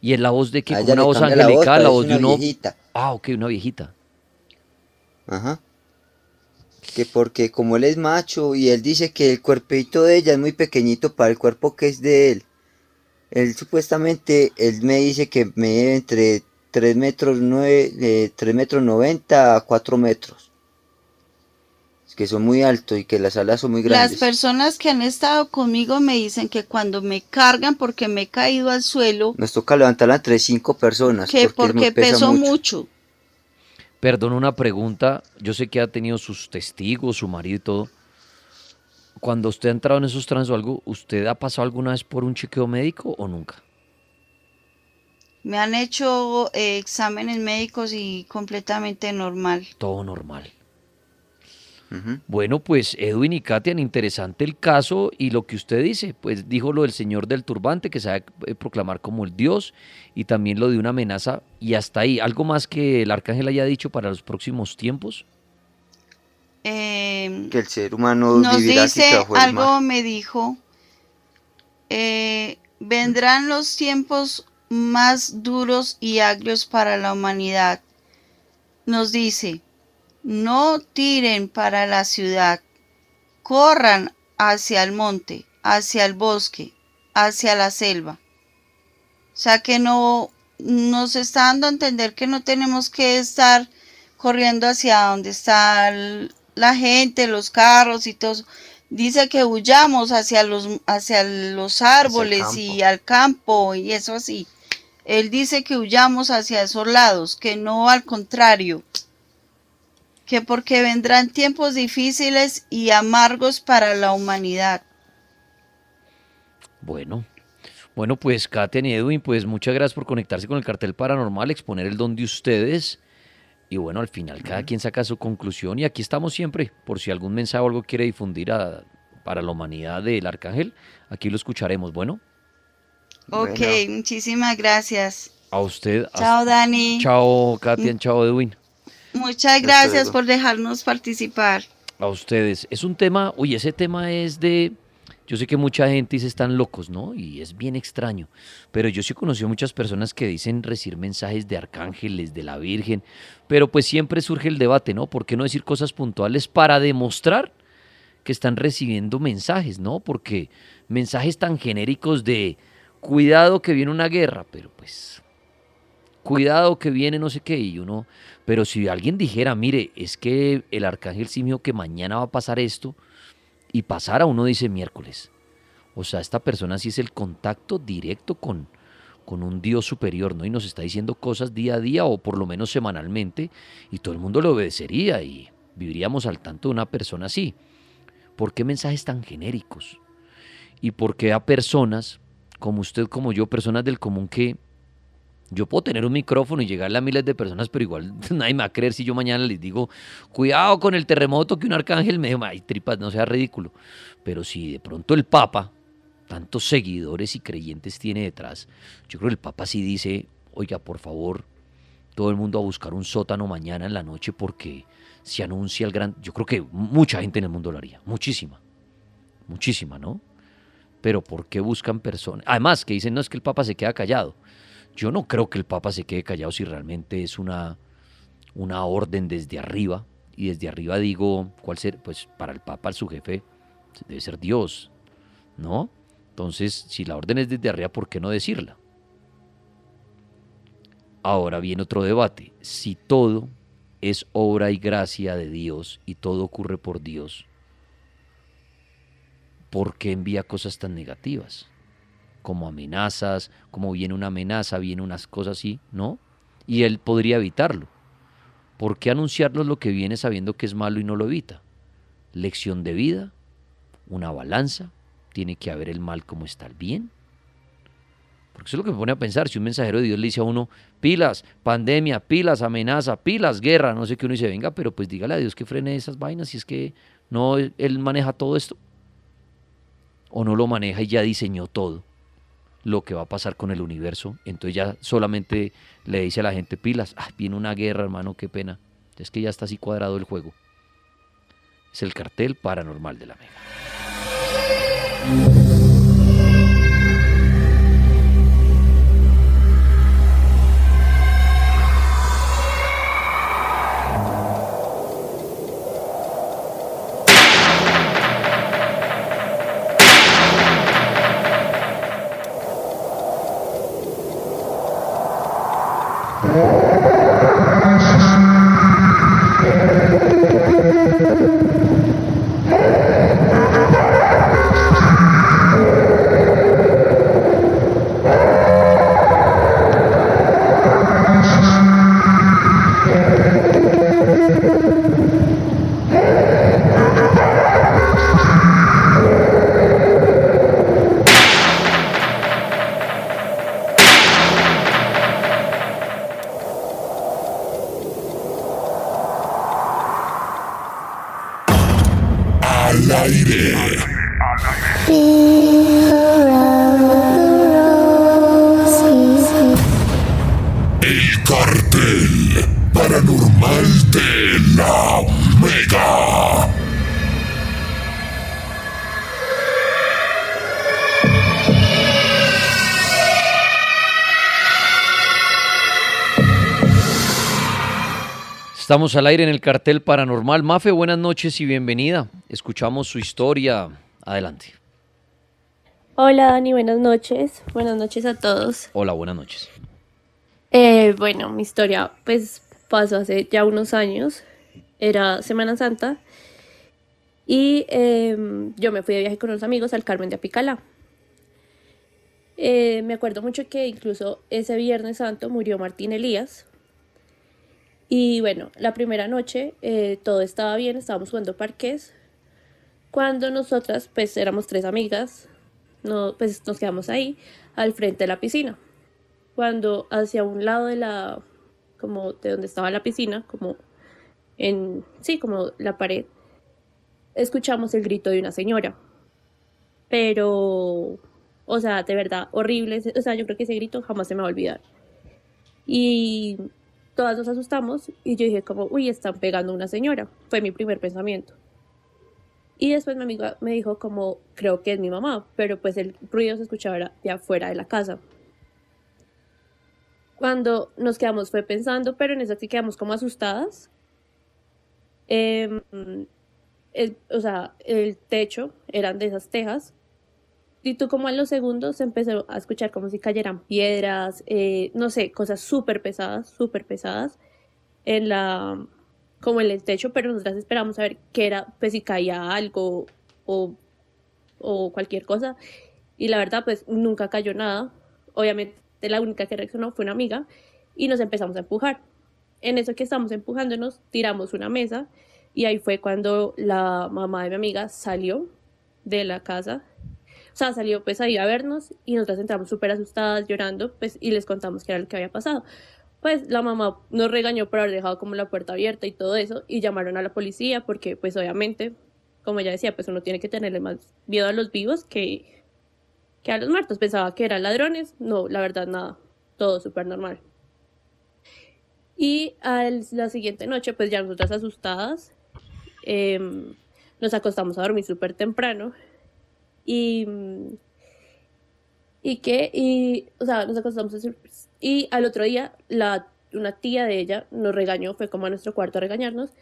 ¿Y es la voz de ella una voz la angelical, la voz de una uno? viejita. Ah, ok, una viejita. Ajá. Que porque como él es macho y él dice que el cuerpito de ella es muy pequeñito para el cuerpo que es de él. Él supuestamente, él me dice que mide entre 3 metros, 9, eh, 3 metros 90 a 4 metros. Es que son muy altos y que las alas son muy Las grandes. personas que han estado conmigo me dicen que cuando me cargan porque me he caído al suelo, Nos toca levantarla entre 5 personas. que porque, porque pesa peso mucho. mucho. Perdón, una pregunta. Yo sé que ha tenido sus testigos, su marido y todo. Cuando usted ha entrado en esos trances o algo, ¿usted ha pasado alguna vez por un chequeo médico o nunca? Me han hecho eh, exámenes médicos y completamente normal. Todo normal. Bueno, pues Edwin y Katian, interesante el caso y lo que usted dice, pues dijo lo del señor del turbante que se va a proclamar como el Dios y también lo de una amenaza y hasta ahí. ¿Algo más que el arcángel haya dicho para los próximos tiempos? Eh, Que el ser humano nos vivirá dice, bajo el algo mar. me dijo, eh, vendrán los tiempos más duros y agrios para la humanidad. Nos dice, no tiren para la ciudad, corran hacia el monte, hacia el bosque, hacia la selva. O sea que no nos está dando a entender que no tenemos que estar corriendo hacia donde está la gente, los carros y todo. Dice que huyamos hacia los, hacia los árboles y al campo y eso así. Él dice que huyamos hacia esos lados, que no al contrario. Que porque vendrán tiempos difíciles y amargos para la humanidad. Bueno, bueno, pues Katian y Edwin, pues muchas gracias por conectarse con el cartel paranormal, exponer el don de ustedes. Y bueno, al final cada quien saca su conclusión y aquí estamos siempre, por si algún mensaje o algo quiere difundir a- para la humanidad del arcángel, aquí lo escucharemos. Bueno, Ok, Bueno. muchísimas gracias. a usted. Chao, Dani. Chao, Katian, chao, Edwin. Muchas gracias por dejarnos participar. A ustedes. Es un tema, uy, ese tema es de, yo sé que mucha gente dice están locos, ¿no? Y es bien extraño, pero yo sí he conocido muchas personas que dicen recibir mensajes de arcángeles, de la Virgen, pero pues siempre surge el debate, ¿no? ¿Por qué no decir cosas puntuales para demostrar que están recibiendo mensajes, ¿no? Porque mensajes tan genéricos de cuidado que viene una guerra, pero pues cuidado que viene no sé qué, y uno, pero si alguien dijera, mire, es que el arcángel sí dijo que mañana va a pasar esto, y pasara, uno dice miércoles. O sea, esta persona sí es el contacto directo con, con un Dios superior, ¿no? Y nos está diciendo cosas día a día o por lo menos semanalmente, y todo el mundo le obedecería y viviríamos al tanto de una persona así. ¿Por qué mensajes tan genéricos? ¿Y por qué a personas como usted, como yo, personas del común que yo puedo tener un micrófono y llegarle a miles de personas, pero igual nadie me va a creer si yo mañana les digo, cuidado con el terremoto que un arcángel me dijo, ay, tripas, no sea ridículo. Pero si de pronto el Papa, tantos seguidores y creyentes tiene detrás, yo creo que el Papa sí dice, oiga, por favor, todo el mundo a buscar un sótano mañana en la noche porque se anuncia el gran... Yo creo que mucha gente en el mundo lo haría, muchísima, muchísima, ¿no? Pero ¿por qué buscan personas? Además, que dicen, no es que el Papa se queda callado. Yo no creo que el Papa se quede callado si realmente es una, una orden desde arriba. Y desde arriba digo, ¿cuál ser? Pues para el Papa, su jefe, debe ser Dios, ¿no? Entonces, si la orden es desde arriba, ¿por qué no decirla? Ahora viene otro debate. Si todo es obra y gracia de Dios y todo ocurre por Dios, ¿por qué envía cosas tan negativas? Como amenazas, como viene una amenaza, viene unas cosas así, ¿no? Y él podría evitarlo. ¿Por qué anunciarnos lo que viene sabiendo que es malo y no lo evita? Lección de vida, una balanza, tiene que haber el mal como está el bien. Porque eso es lo que me pone a pensar. Si un mensajero de Dios le dice a uno, pilas, pandemia, pilas, amenaza, pilas, guerra, no sé qué uno dice, venga, pero pues dígale a Dios que frene esas vainas si es que no, Él maneja todo esto. O no lo maneja y ya diseñó todo lo que va a pasar con el universo. Entonces ya solamente le dice a la gente, pilas, ah, viene una guerra, hermano, qué pena. Es que ya está así cuadrado el juego. Es el cartel paranormal de la Mega. Estamos al aire en el cartel paranormal. Mafe, buenas noches y bienvenida. Escuchamos su historia. Adelante. Hola Dani, buenas noches. Buenas noches a todos. Hola, buenas noches. Eh, bueno, mi historia pues pasó hace ya unos años. Era Semana Santa. Y em, yo me fui de viaje con unos amigos al Carmen de Apicalá. Eh, me acuerdo mucho que incluso ese Viernes Santo murió Martín Elías. Y bueno, la primera noche eh, todo estaba bien, estábamos jugando parques. Cuando nosotras, pues éramos tres amigas, no, pues nos quedamos ahí, al frente de la piscina. Cuando hacia un lado de la, como de donde estaba la piscina, como en, sí, como la pared, escuchamos el grito de una señora. Pero, o sea, de verdad, horrible. O sea, yo creo que ese grito jamás se me va a olvidar. Y todas nos asustamos y yo dije como, uy, están pegando a una señora. Fue mi primer pensamiento. Y después mi amiga me dijo como, creo que es mi mamá, pero pues el ruido se escuchaba de afuera de la casa. Cuando nos quedamos fue pensando, pero en eso sí quedamos como asustadas. Em, el- o sea, el techo eran de esas tejas. Y tú como en los segundos se empezó a escuchar como si cayeran piedras, eh, no sé, cosas súper pesadas, súper pesadas en la, como en el techo, pero nosotras esperamos a ver qué era, pues si caía algo o, o cualquier cosa. Y la verdad, pues nunca cayó nada. Obviamente la única que reaccionó fue una amiga y nos empezamos a empujar. En eso que estamos empujándonos, tiramos una mesa y ahí fue cuando la mamá de mi amiga salió de la casa. Sea, salió pues ahí a vernos y nosotras entramos súper asustadas, llorando, pues y les contamos qué era lo que había pasado. Pues la mamá nos regañó por haber dejado como la puerta abierta y todo eso y llamaron a la policía porque pues obviamente, como ella decía, pues uno tiene que tenerle más miedo a los vivos que, que a los muertos. Pensaba que eran ladrones, no, la verdad nada, todo súper normal. Y a la siguiente noche, pues ya nosotras asustadas, em, nos acostamos a dormir súper temprano. Y, y que, y, o sea, nos acostamos a Y al otro día, la, una tía de ella nos regañó, fue como a nuestro cuarto a regañarnos,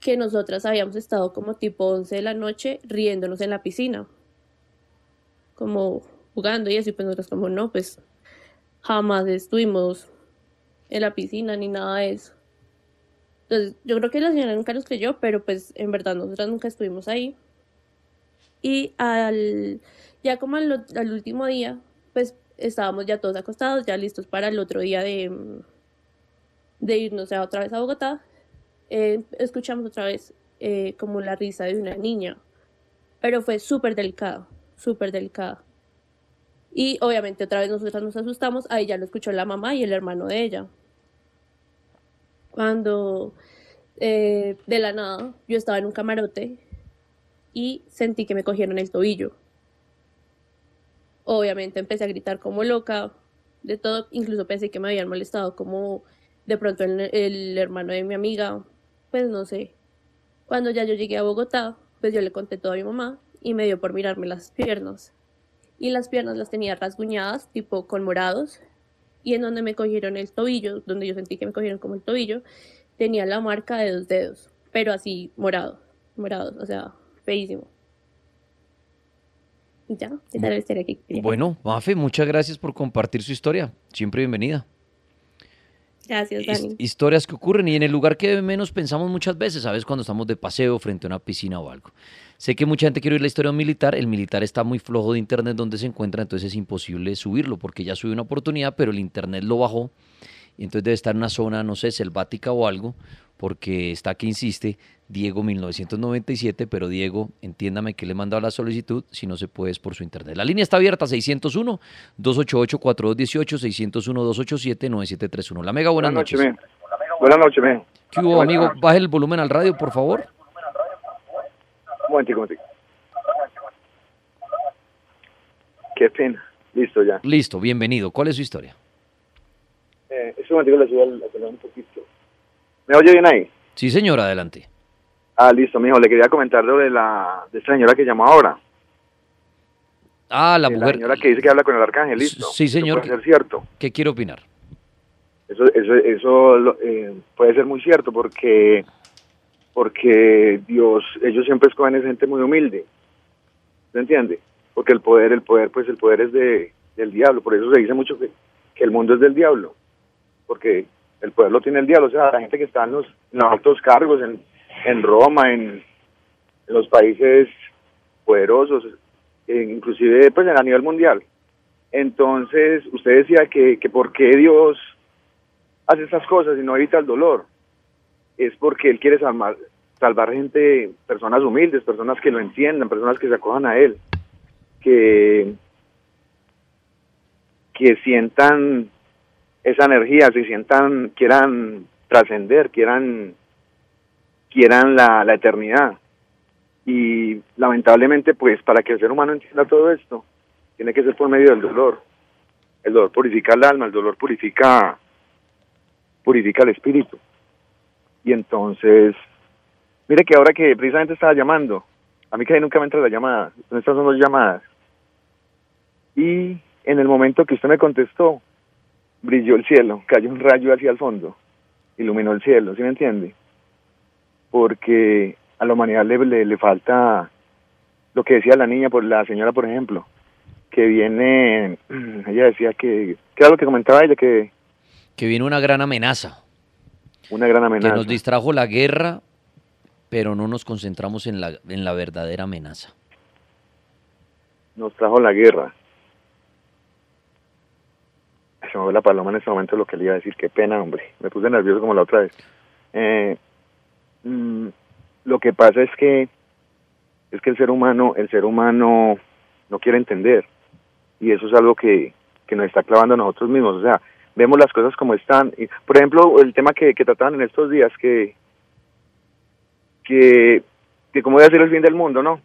que nosotras habíamos estado como tipo 11 de la noche riéndonos en la piscina. Como jugando y así, pues nosotros como no, pues jamás estuvimos en la piscina ni nada de eso. Entonces, yo creo que la señora nunca nos creyó, pero pues en verdad nosotras nunca estuvimos ahí. Y al, ya como al, al último día, pues estábamos ya todos acostados, ya listos para el otro día de, de irnos a otra vez a Bogotá. Eh, escuchamos otra vez eh, como la risa de una niña, pero fue súper delicado, súper delicada. Y obviamente otra vez nosotras nos asustamos, ahí ya lo escuchó la mamá y el hermano de ella. Cuando eh, de la nada yo estaba en un camarote y sentí que me cogieron el tobillo. Obviamente empecé a gritar como loca, de todo, incluso pensé que me habían molestado como de pronto el, el hermano de mi amiga, pues no sé. Cuando ya yo llegué a Bogotá, pues yo le conté todo a mi mamá y me dio por mirarme las piernas. Y las piernas las tenía rasguñadas, tipo con morados, y en donde me cogieron el tobillo, donde yo sentí que me cogieron como el tobillo, tenía la marca de dos dedos, pero así morado, morado, o sea, feísimo. Y ya, esa era la historia que quería. Bueno, Mafe, muchas gracias por compartir su historia. Siempre bienvenida. Gracias, Dani. historias que ocurren y en el lugar que menos pensamos muchas veces, ¿sabes? Cuando estamos de paseo frente a una piscina o algo. Sé que mucha gente quiere oír la historia de un militar, el militar está muy flojo de internet donde se encuentra, entonces es imposible subirlo porque ya subió una oportunidad, pero el internet lo bajó y entonces debe estar en una zona, no sé, selvática o algo, porque está que insiste Diego 1997, pero Diego, entiéndame que le he mandado la solicitud, si no se puede es por su internet. La línea está abierta 601 288 4218 601 287 9731. La Mega, buenas, noches. men. Buenas noches, men. ¿Qué hubo, amigo? Baje el volumen al radio, por favor. Un momentico, un momentico. Qué pena. Listo, ya. Listo, bienvenido. ¿Cuál es su historia? Eh, ese momentico le subo al celular un poquito. ¿Me oye bien ahí? Sí, señor, adelante. Ah, listo, mijo. Le quería comentar lo de la de esta señora que llamó ahora. Ah, la De mujer. señora que dice que habla con el arcángel, listo. Sí, señor. Eso puede ser cierto. ¿Qué quiere opinar? Eso, eso, eso lo- eh, puede ser muy cierto porque porque Dios, ellos siempre escogen es gente muy humilde. ¿Se entiende? Porque el poder, el poder, pues el poder es de, del diablo. Por eso se dice mucho que, que el mundo es del diablo. Porque el poder lo tiene el diablo. O sea, la gente que está en los, altos cargos, en, en Roma, en, los países poderosos, eh, inclusive pues a nivel mundial. Entonces, usted decía que, que por qué Dios hace estas cosas y no evita el dolor. Es porque Él quiere salvar, salvar gente, personas humildes, personas que lo entiendan, personas que se acojan a Él, que, que sientan esa energía, se sientan, quieran trascender, quieran, quieran la, eternidad. Y lamentablemente, pues para que el ser humano entienda todo esto, tiene que ser por medio del dolor. El dolor purifica el alma, el dolor purifica purifica el espíritu. Y entonces, mire que ahora que precisamente estaba llamando, a mí que nunca me entra la llamada, estas son dos llamadas. Y en el momento que usted me contestó, brilló el cielo, cayó un rayo hacia el fondo, iluminó el cielo, ¿sí me entiende? Porque a la humanidad le, le, le falta lo que decía la niña, por la señora, por ejemplo, que viene, ella decía que, ¿qué era lo que comentaba ella? Que Que viene una gran amenaza, una gran que amenaza. nos distrajo la guerra, pero no nos concentramos en la, en la verdadera amenaza. nos trajo la guerra. Se me fue la paloma en este momento lo que le iba a decir. Qué pena, hombre. Me puse nervioso como la otra vez. Eh, mm, lo que pasa es que es que el ser humano, el ser humano no quiere entender. Y eso es algo que, que nos está clavando a nosotros mismos. O sea, vemos las cosas como están. Y, por ejemplo, el tema que, que trataban en estos días, que, que, que cómo debe ser el fin del mundo, ¿no?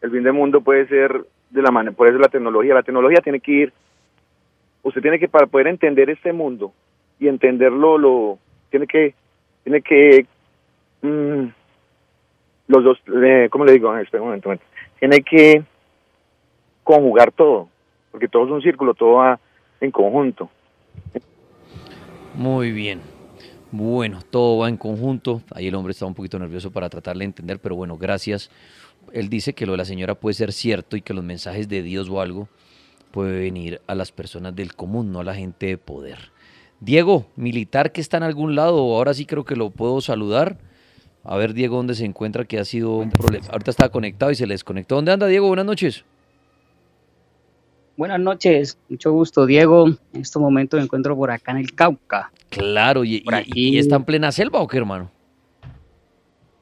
El fin del mundo puede ser de la manera, puede ser la tecnología. La tecnología tiene que ir, usted tiene que, para poder entender este mundo y entenderlo, lo, tiene que, tiene que, mm, los dos, eh, ¿cómo le digo? Espera un momento, momento. Tiene que conjugar todo, porque todo es un círculo, todo va en conjunto. Muy bien. Bueno, todo va en conjunto. Ahí el hombre estaba un poquito nervioso para tratarle de entender, pero bueno, gracias. Él dice que lo de la señora puede ser cierto y que los mensajes de Dios o algo puede venir a las personas del común, no a la gente de poder. Diego, militar que está en algún lado, ahora sí creo que lo puedo saludar. A ver, Diego, dónde se encuentra, que ha sido un problema. Ahorita está conectado y se le desconectó. ¿Dónde anda, Diego? Buenas noches. Buenas noches, mucho gusto, Diego. En este momento me encuentro por acá en el Cauca. Claro, y, Por y- aquí. y está en plena selva o qué, hermano?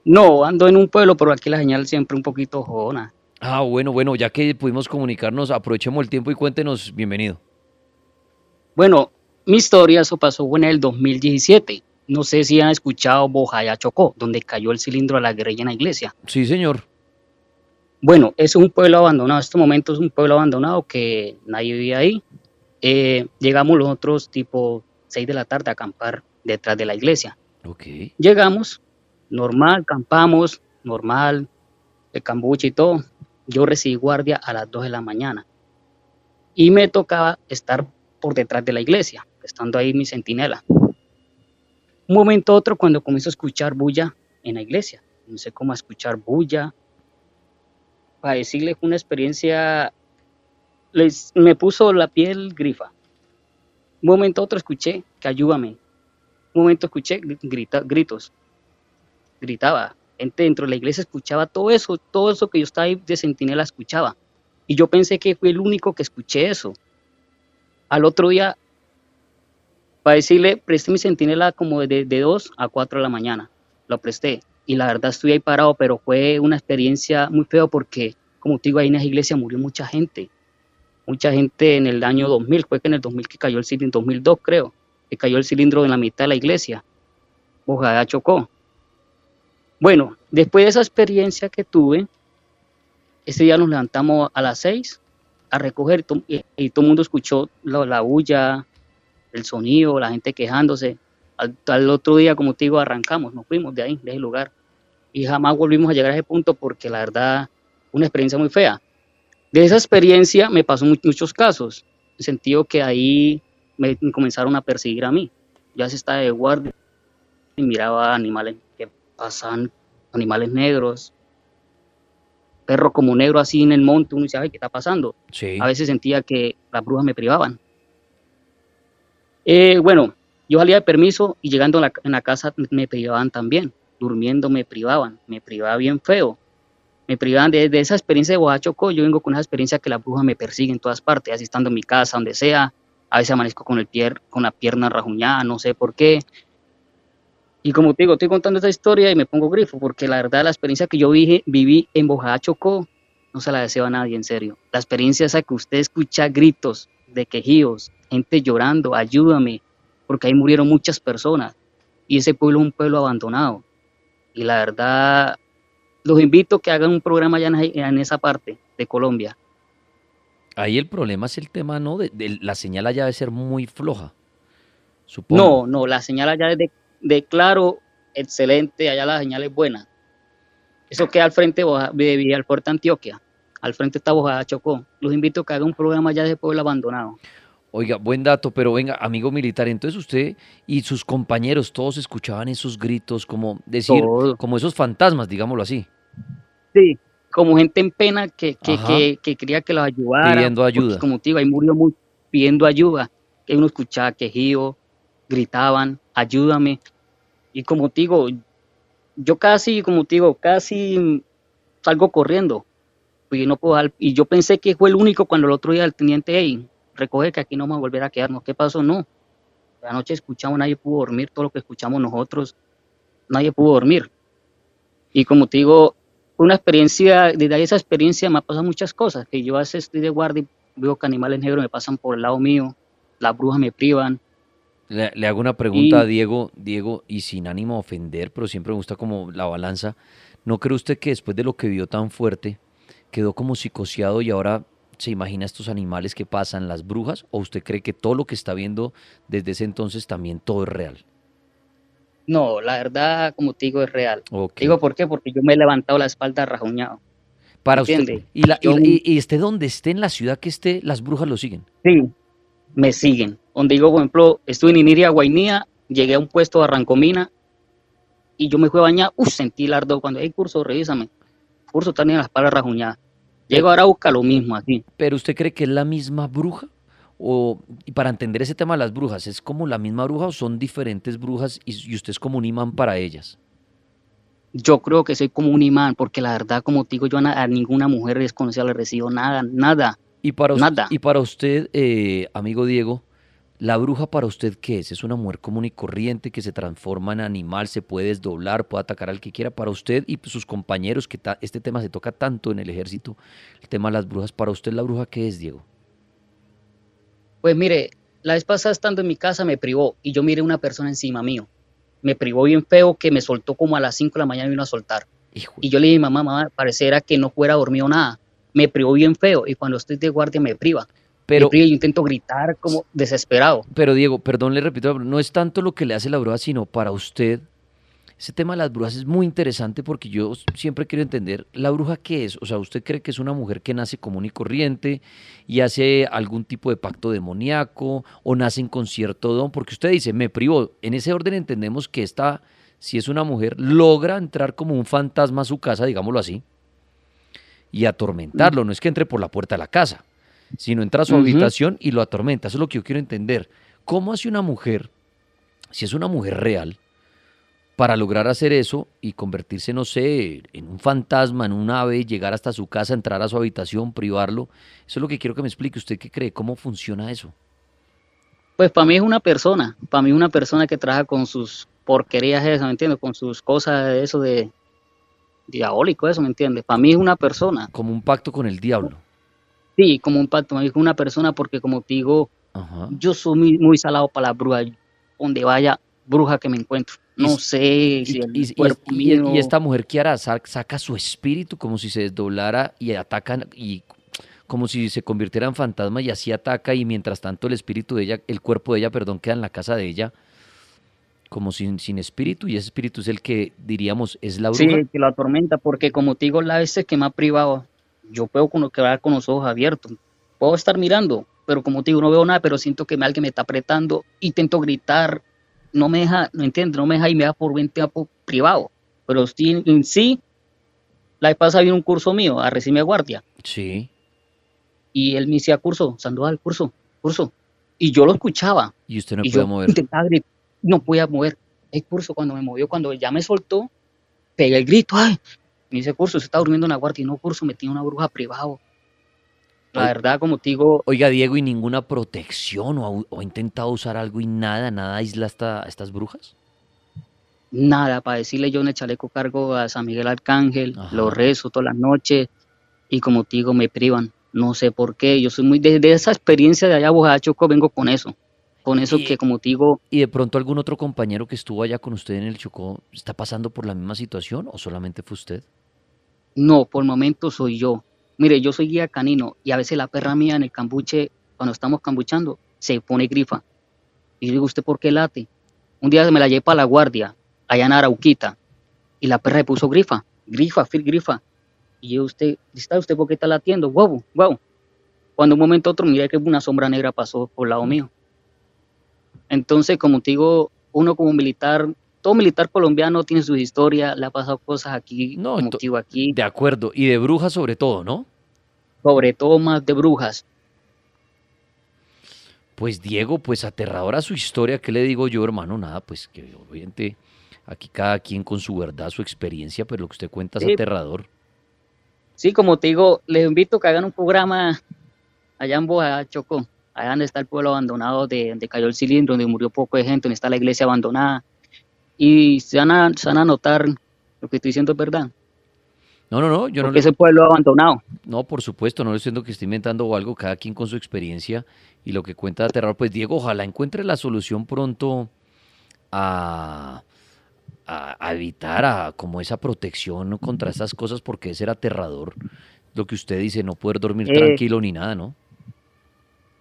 No, ando en un pueblo, pero aquí la señal siempre un poquito jodona. Ah, bueno, bueno, ya que pudimos comunicarnos, aprovechemos el tiempo y cuéntenos, bienvenido. Bueno, mi historia, eso pasó en el 2017. No sé si han escuchado Bojaya Chocó, donde cayó el cilindro a la guerrilla en la iglesia. Sí, señor. Bueno, es un pueblo abandonado. En este momento es un pueblo abandonado que nadie vive ahí. Eh, llegamos los otros tipo 6 de la tarde a acampar detrás de la iglesia. Ok. Llegamos, normal, campamos, normal, el cambuche y todo. Yo recibí guardia a las 2 de la mañana. Y me tocaba estar por detrás de la iglesia, estando ahí mi centinela. Un momento otro cuando comienzo a escuchar bulla en la iglesia. No sé cómo escuchar bulla. Para decirles una experiencia, les, me puso la piel grifa. Un momento otro escuché que ayúdame. Un momento escuché grita, gritos. Gritaba. Gente dentro de la iglesia escuchaba todo eso, todo eso que yo estaba ahí de centinela escuchaba. Y yo pensé que fue el único que escuché eso. Al otro día para decirle, presté mi centinela como de, de 2 a 4 de la mañana. Lo presté. Y la verdad estuve ahí parado, pero fue una experiencia muy feo porque, como te digo, ahí en esa iglesia murió mucha gente. Mucha gente en el año 2000, fue que en el 2000 que cayó el cilindro, en 2002 creo, que cayó el cilindro en la mitad de la iglesia. Ojalá chocó. Bueno, después de esa experiencia que tuve, ese día nos levantamos a las 6 a recoger y, todo el mundo escuchó la, la bulla, el sonido, la gente quejándose. Al, otro día, como te digo, arrancamos, nos fuimos de ahí, de ese lugar. Y jamás volvimos a llegar a ese punto porque la verdad, una experiencia muy fea. De esa experiencia me pasó muchos casos, en sentido que ahí me comenzaron a perseguir a mí. Ya se estaba de guardia y miraba animales pasan, animales negros, perro como negro así en el monte, uno dice, ay, ¿qué está pasando? A veces sentía que las brujas me privaban. Eh, bueno, yo salía de permiso y llegando a la, en la casa me privaban también, durmiendo me privaban, me privaba bien feo. Me privaban de, esa experiencia de Boachoco, yo vengo con esa experiencia que la bruja me persigue en todas partes, así estando en mi casa, donde sea, a veces amanezco con, el pier, con la pierna rajuñada, no sé por qué. Y como te digo, estoy contando esta historia y me pongo grifo, porque la verdad la experiencia que yo viví, viví en Bojada Chocó no se la deseo a nadie, en serio. La experiencia esa que usted escucha gritos de quejíos, gente llorando, ayúdame, porque ahí murieron muchas personas y ese pueblo es un pueblo abandonado. Y la verdad, los invito a que hagan un programa allá en, esa parte de Colombia. Ahí el problema es el tema, ¿no? De, la señal allá debe ser muy floja. Supongo. No, no, la señal allá es de, claro, excelente, allá la señal es buena. Eso queda al frente de Villalporte, Antioquia. Al frente está Bojada Chocó. Los invito a que hagan un programa allá de pueblo abandonado. Oiga, buen dato, pero venga, amigo militar, entonces usted y sus compañeros todos escuchaban esos gritos, como decir, como esos fantasmas, digámoslo así. Sí, como gente en pena que, que, que, quería que los ayudara. Pidiendo ayuda. Como te digo, ahí murió muy, pidiendo ayuda. Que uno escuchaba quejío, gritaban, ayúdame. Y como te digo, yo casi, como te digo, casi salgo corriendo. Y, no puedo, y yo pensé que fue el único cuando el otro día el teniente, hey, recoge que aquí no vamos a volver a quedarnos. ¿Qué pasó? No. La noche escuchamos, nadie pudo dormir, todo lo que escuchamos nosotros, nadie pudo dormir. Y como te digo, una experiencia, desde esa experiencia me ha pasado muchas cosas, que yo a estoy de guardia y veo que animales negros me pasan por el lado mío, las brujas me privan. Le, hago una pregunta a Diego, Diego, y sin ánimo a ofender, pero siempre me gusta como la balanza. ¿No cree usted que después de lo que vio tan fuerte, quedó como psicoseado y ahora se imagina estos animales que pasan, las brujas, o usted cree que todo lo que está viendo desde ese entonces también todo es real? No, la verdad, como te digo, es real. Digo, ¿por qué? Porque yo me he levantado la espalda rajuñado. Para usted. Y, la, y, esté donde esté, en la ciudad que esté, las brujas lo siguen. Sí, me siguen. Donde digo, por ejemplo, estuve en Iniria, Guainía, llegué a un puesto de Arrancomina y yo me fui a bañar, uff, sentí el ardo. Cuando hay curso, revísame. Curso también la espalda rajuñada. Llego ahora a buscar lo mismo así. ¿Pero usted cree que es la misma bruja? O, y para entender ese tema de las brujas, ¿es como la misma bruja o son diferentes brujas y, usted es como un imán para ellas? Yo creo que soy como un imán, porque la verdad, como digo, yo a, ninguna mujer desconocida le recibo nada, nada. Y para, nada. y para usted, eh, amigo Diego, ¿La bruja para usted qué es? ¿Es una mujer común y corriente que se transforma en animal, se puede desdoblar, puede atacar al que quiera? Para usted y sus compañeros, que este tema se toca tanto en el ejército, el tema de las brujas, ¿para usted la bruja qué es, Diego? Pues mire, la vez pasada estando en mi casa me privó y yo miré una persona encima mío. Me privó bien feo que me soltó como a las 5 de la mañana y vino a soltar. Y yo le dije, mamá, mamá, pareciera que no fuera dormido nada. Me privó bien feo y cuando estoy de guardia me priva. Pero yo intento gritar como desesperado. Pero Diego, perdón, le repito, no es tanto lo que le hace la bruja, sino para usted. Ese tema de las brujas es muy interesante porque yo siempre quiero entender, ¿la bruja qué es? O sea, ¿usted cree que es una mujer que nace común y corriente y hace algún tipo de pacto demoníaco o nace con cierto don? Porque usted dice, me privó. En ese orden entendemos que esta, si es una mujer, logra entrar como un fantasma a su casa, digámoslo así, y atormentarlo. No es que entre por la puerta de la casa sino entra a su habitación y lo atormenta. Eso es lo que yo quiero entender. ¿Cómo hace una mujer, si es una mujer real, para lograr hacer eso y convertirse, no sé, en un fantasma, en un ave, llegar hasta su casa, entrar a su habitación, privarlo? Eso es lo que quiero que me explique. ¿Usted qué cree? ¿Cómo funciona eso? Pues para mí es una persona, para mí es una persona que trabaja con sus porquerías esas, ¿me entiendes? Con sus cosas, eso de diabólico, eso, ¿me entiendes? Para mí es una persona. Como un pacto con el diablo. Sí, como un pacto, me dijo una persona, porque como te digo, yo soy muy, salado para la bruja. Donde vaya, bruja que me encuentro. No sé si el y, cuerpo mío... y, esta mujer que hará, saca su espíritu como si se desdoblara y atacan y como si se convirtiera en fantasma y así ataca y mientras tanto el espíritu de ella, el cuerpo de ella, perdón, queda en la casa de ella como sin, sin espíritu y ese espíritu es el que diríamos es la bruja. Sí, que lo atormenta porque como te digo, la veces que me ha privado yo puedo quedar con los ojos abiertos, puedo estar mirando, pero como te digo, no veo nada, pero siento que alguien me está apretando, intento gritar, no me deja, no entiendo, no me deja y me da por 20 tiempo privado, pero en sí, la vez pasada vino un curso mío a recibirme guardia. Sí. Y él me decía, curso, Sandoval, curso, curso. Y yo lo escuchaba. Y usted no podía mover. no podía mover. El curso cuando me movió, cuando ya me soltó, pegué el grito, ay, me dice, Curso, se está durmiendo en la guardia. Y no, Curso, me tiene una bruja privado. La verdad, como te digo... Oiga, Diego, ¿y ninguna protección o, ha intentado usar algo y nada, nada aísla a estas brujas? Nada, para decirle yo en el chaleco cargo a San Miguel Arcángel, lo rezo todas las noches y como te digo, me privan. No sé por qué, yo soy muy... Desde esa experiencia de allá, Bojada Choco, vengo con eso. Con eso que, como te digo... ¿Y de pronto algún otro compañero que estuvo allá con usted en el Chocó está pasando por la misma situación o solamente fue usted? No, por momento soy yo. Mire, yo soy guía canino y a veces la perra mía en el cambuche, cuando estamos cambuchando, se pone grifa. Y yo digo, ¿usted por qué late? Un día me la llevé para la guardia, allá en Arauquita, y la perra le puso grifa, grifa, fil grifa. Y yo, usted, ¿está usted por qué está latiendo? Guau, guau. Cuando un momento otro miré que una sombra negra pasó por el lado mío. Entonces, como te digo, uno como militar todo militar colombiano tiene su historia, le ha pasado cosas aquí, no, motivo aquí. De acuerdo, y de brujas sobre todo, ¿no? Sobre todo más de brujas. Pues Diego, pues aterradora su historia, ¿qué le digo yo, hermano? Nada, pues que obviamente aquí cada quien con su verdad, su experiencia, pero lo que usted cuenta es aterrador. Sí, como te digo, les invito a que hagan un programa allá en Boa, Chocó, allá donde está el pueblo abandonado, de, donde cayó el cilindro, donde murió poco de gente, donde está la iglesia abandonada y se van a, se van a notar lo que estoy diciendo es verdad. No, no, no, yo Porque no. ese pueblo abandonado. No, por supuesto, no le estoy diciendo que esté inventando algo, cada quien con su experiencia y lo que cuenta de terror. Pues Diego, ojalá encuentre la solución pronto a, a, evitar a, como esa protección contra estas cosas, porque ese era aterrador. Lo que usted dice, no poder dormir eh, tranquilo ni nada, ¿no?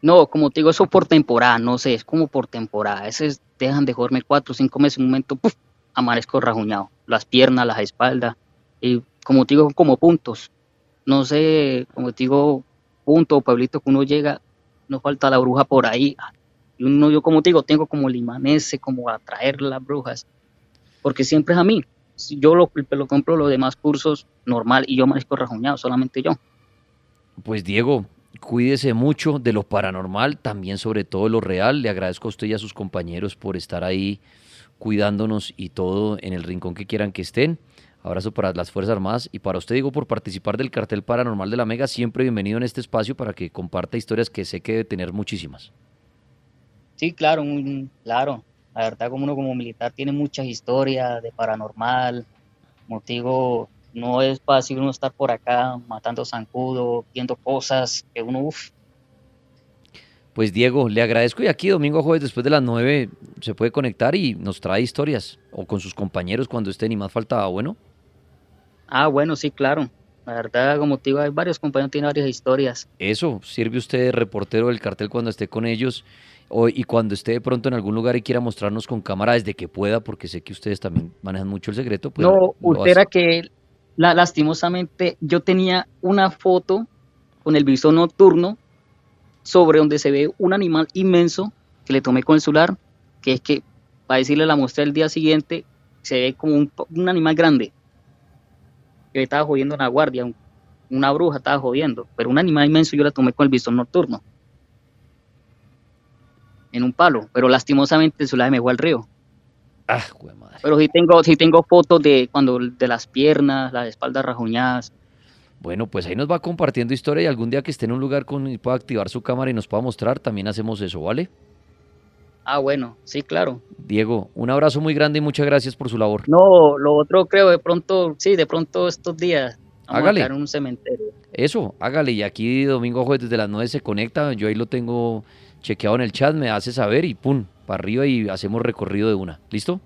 No, como te digo, eso por temporada, no sé, es como por temporada. A veces dejan de jugarme cuatro o cinco meses, un momento, ¡puf! amanezco rajuñado. Las piernas, las espaldas, y como te digo, como puntos. No sé, como te digo, punto o pueblito que uno llega, no falta la bruja por ahí. Y uno, yo como te digo, tengo como limanese, como atraer las brujas, porque siempre es a mí. Si yo lo, lo compro los demás cursos normal y yo amanezco rajuñado, solamente yo. Pues Diego, Cuídese mucho de lo paranormal, también sobre todo lo real. Le agradezco a usted y a sus compañeros por estar ahí cuidándonos y todo en el rincón que quieran que estén. Abrazo para las Fuerzas Armadas y para usted digo por participar del cartel paranormal de la Mega. Siempre bienvenido en este espacio para que comparta historias que sé que debe tener muchísimas. Sí, claro, claro. La verdad, como uno como militar tiene muchas historias de paranormal. Motivo, no es fácil uno estar por acá matando zancudo, viendo cosas que uno, uff. Pues Diego, le agradezco y aquí domingo jueves después de las 9 se puede conectar y nos trae historias o con sus compañeros cuando estén y más faltaba, bueno. Ah, bueno, sí, claro. La verdad, como te digo, hay varios compañeros, tienen varias historias. Eso, sirve usted de reportero del cartel cuando esté con ellos o, y cuando esté de pronto en algún lugar y quiera mostrarnos con cámara desde que pueda, porque sé que ustedes también manejan mucho el secreto. Pues no, usted era que la, lastimosamente yo tenía una foto con el visor nocturno sobre donde se ve un animal inmenso que le tomé con el celular, que es que, para decirle la muestra el día siguiente, se ve como un, animal grande que estaba jodiendo en la guardia, una bruja estaba jodiendo, pero un animal inmenso yo la tomé con el visor nocturno. En un palo, pero lastimosamente el celular me fue al río. Ah, madre. Pero sí tengo, sí tengo fotos de cuando de las piernas, las espaldas rajuñadas. Bueno, pues ahí nos va compartiendo historia y algún día que esté en un lugar con y pueda activar su cámara y nos pueda mostrar, también hacemos eso, ¿vale? Ah, bueno, sí, claro. Diego, un abrazo muy grande y muchas gracias por su labor. No, lo otro creo de pronto, sí, de pronto estos días. Vamos hágale. A en un cementerio. Eso, hágale. Y aquí domingo jueves desde las 9 se conecta. Yo ahí lo tengo chequeado en el chat, me hace saber y pum, para arriba y hacemos recorrido de una. ¿Listo?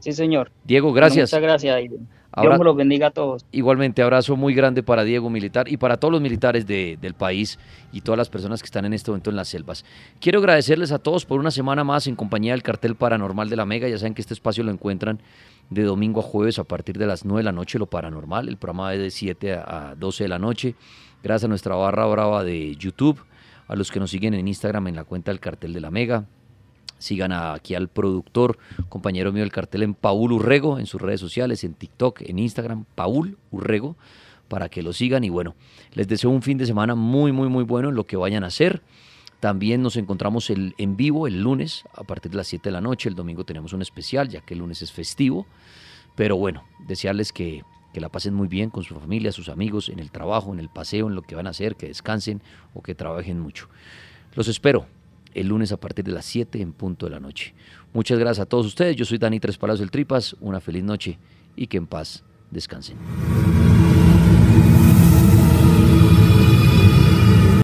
Sí, señor. Diego, gracias. muchas gracias. Dios los bendiga a todos. Igualmente, abrazo muy grande para Diego Militar y para todos los militares del país y todas las personas que están en este momento en las selvas. Quiero agradecerles a todos por una semana más en compañía del cartel paranormal de la Mega. Ya saben que este espacio lo encuentran de domingo a jueves a partir de las 9 de la noche, lo paranormal. El programa es de 7 a 12 de la noche. Gracias a nuestra barra brava de YouTube, a los que nos siguen en Instagram en la cuenta del cartel de la Mega, Sigan aquí al productor, compañero mío del cartel en Paul Urrego, en sus redes sociales, en TikTok, en Instagram, Paul Urrego, para que lo sigan. Y bueno, les deseo un fin de semana muy, muy, muy bueno en lo que vayan a hacer. También nos encontramos el, en vivo el lunes a partir de las 7 de la noche. El domingo tenemos un especial, ya que el lunes es festivo. Pero bueno, desearles que, que la pasen muy bien con su familia, sus amigos, en el trabajo, en el paseo, en lo que van a hacer, que descansen o que trabajen mucho. Los espero el lunes a partir de las 7 en punto de la noche. Muchas gracias a todos ustedes. Yo soy Dani Tres Palas del Tripas. Una feliz noche y que en paz descansen.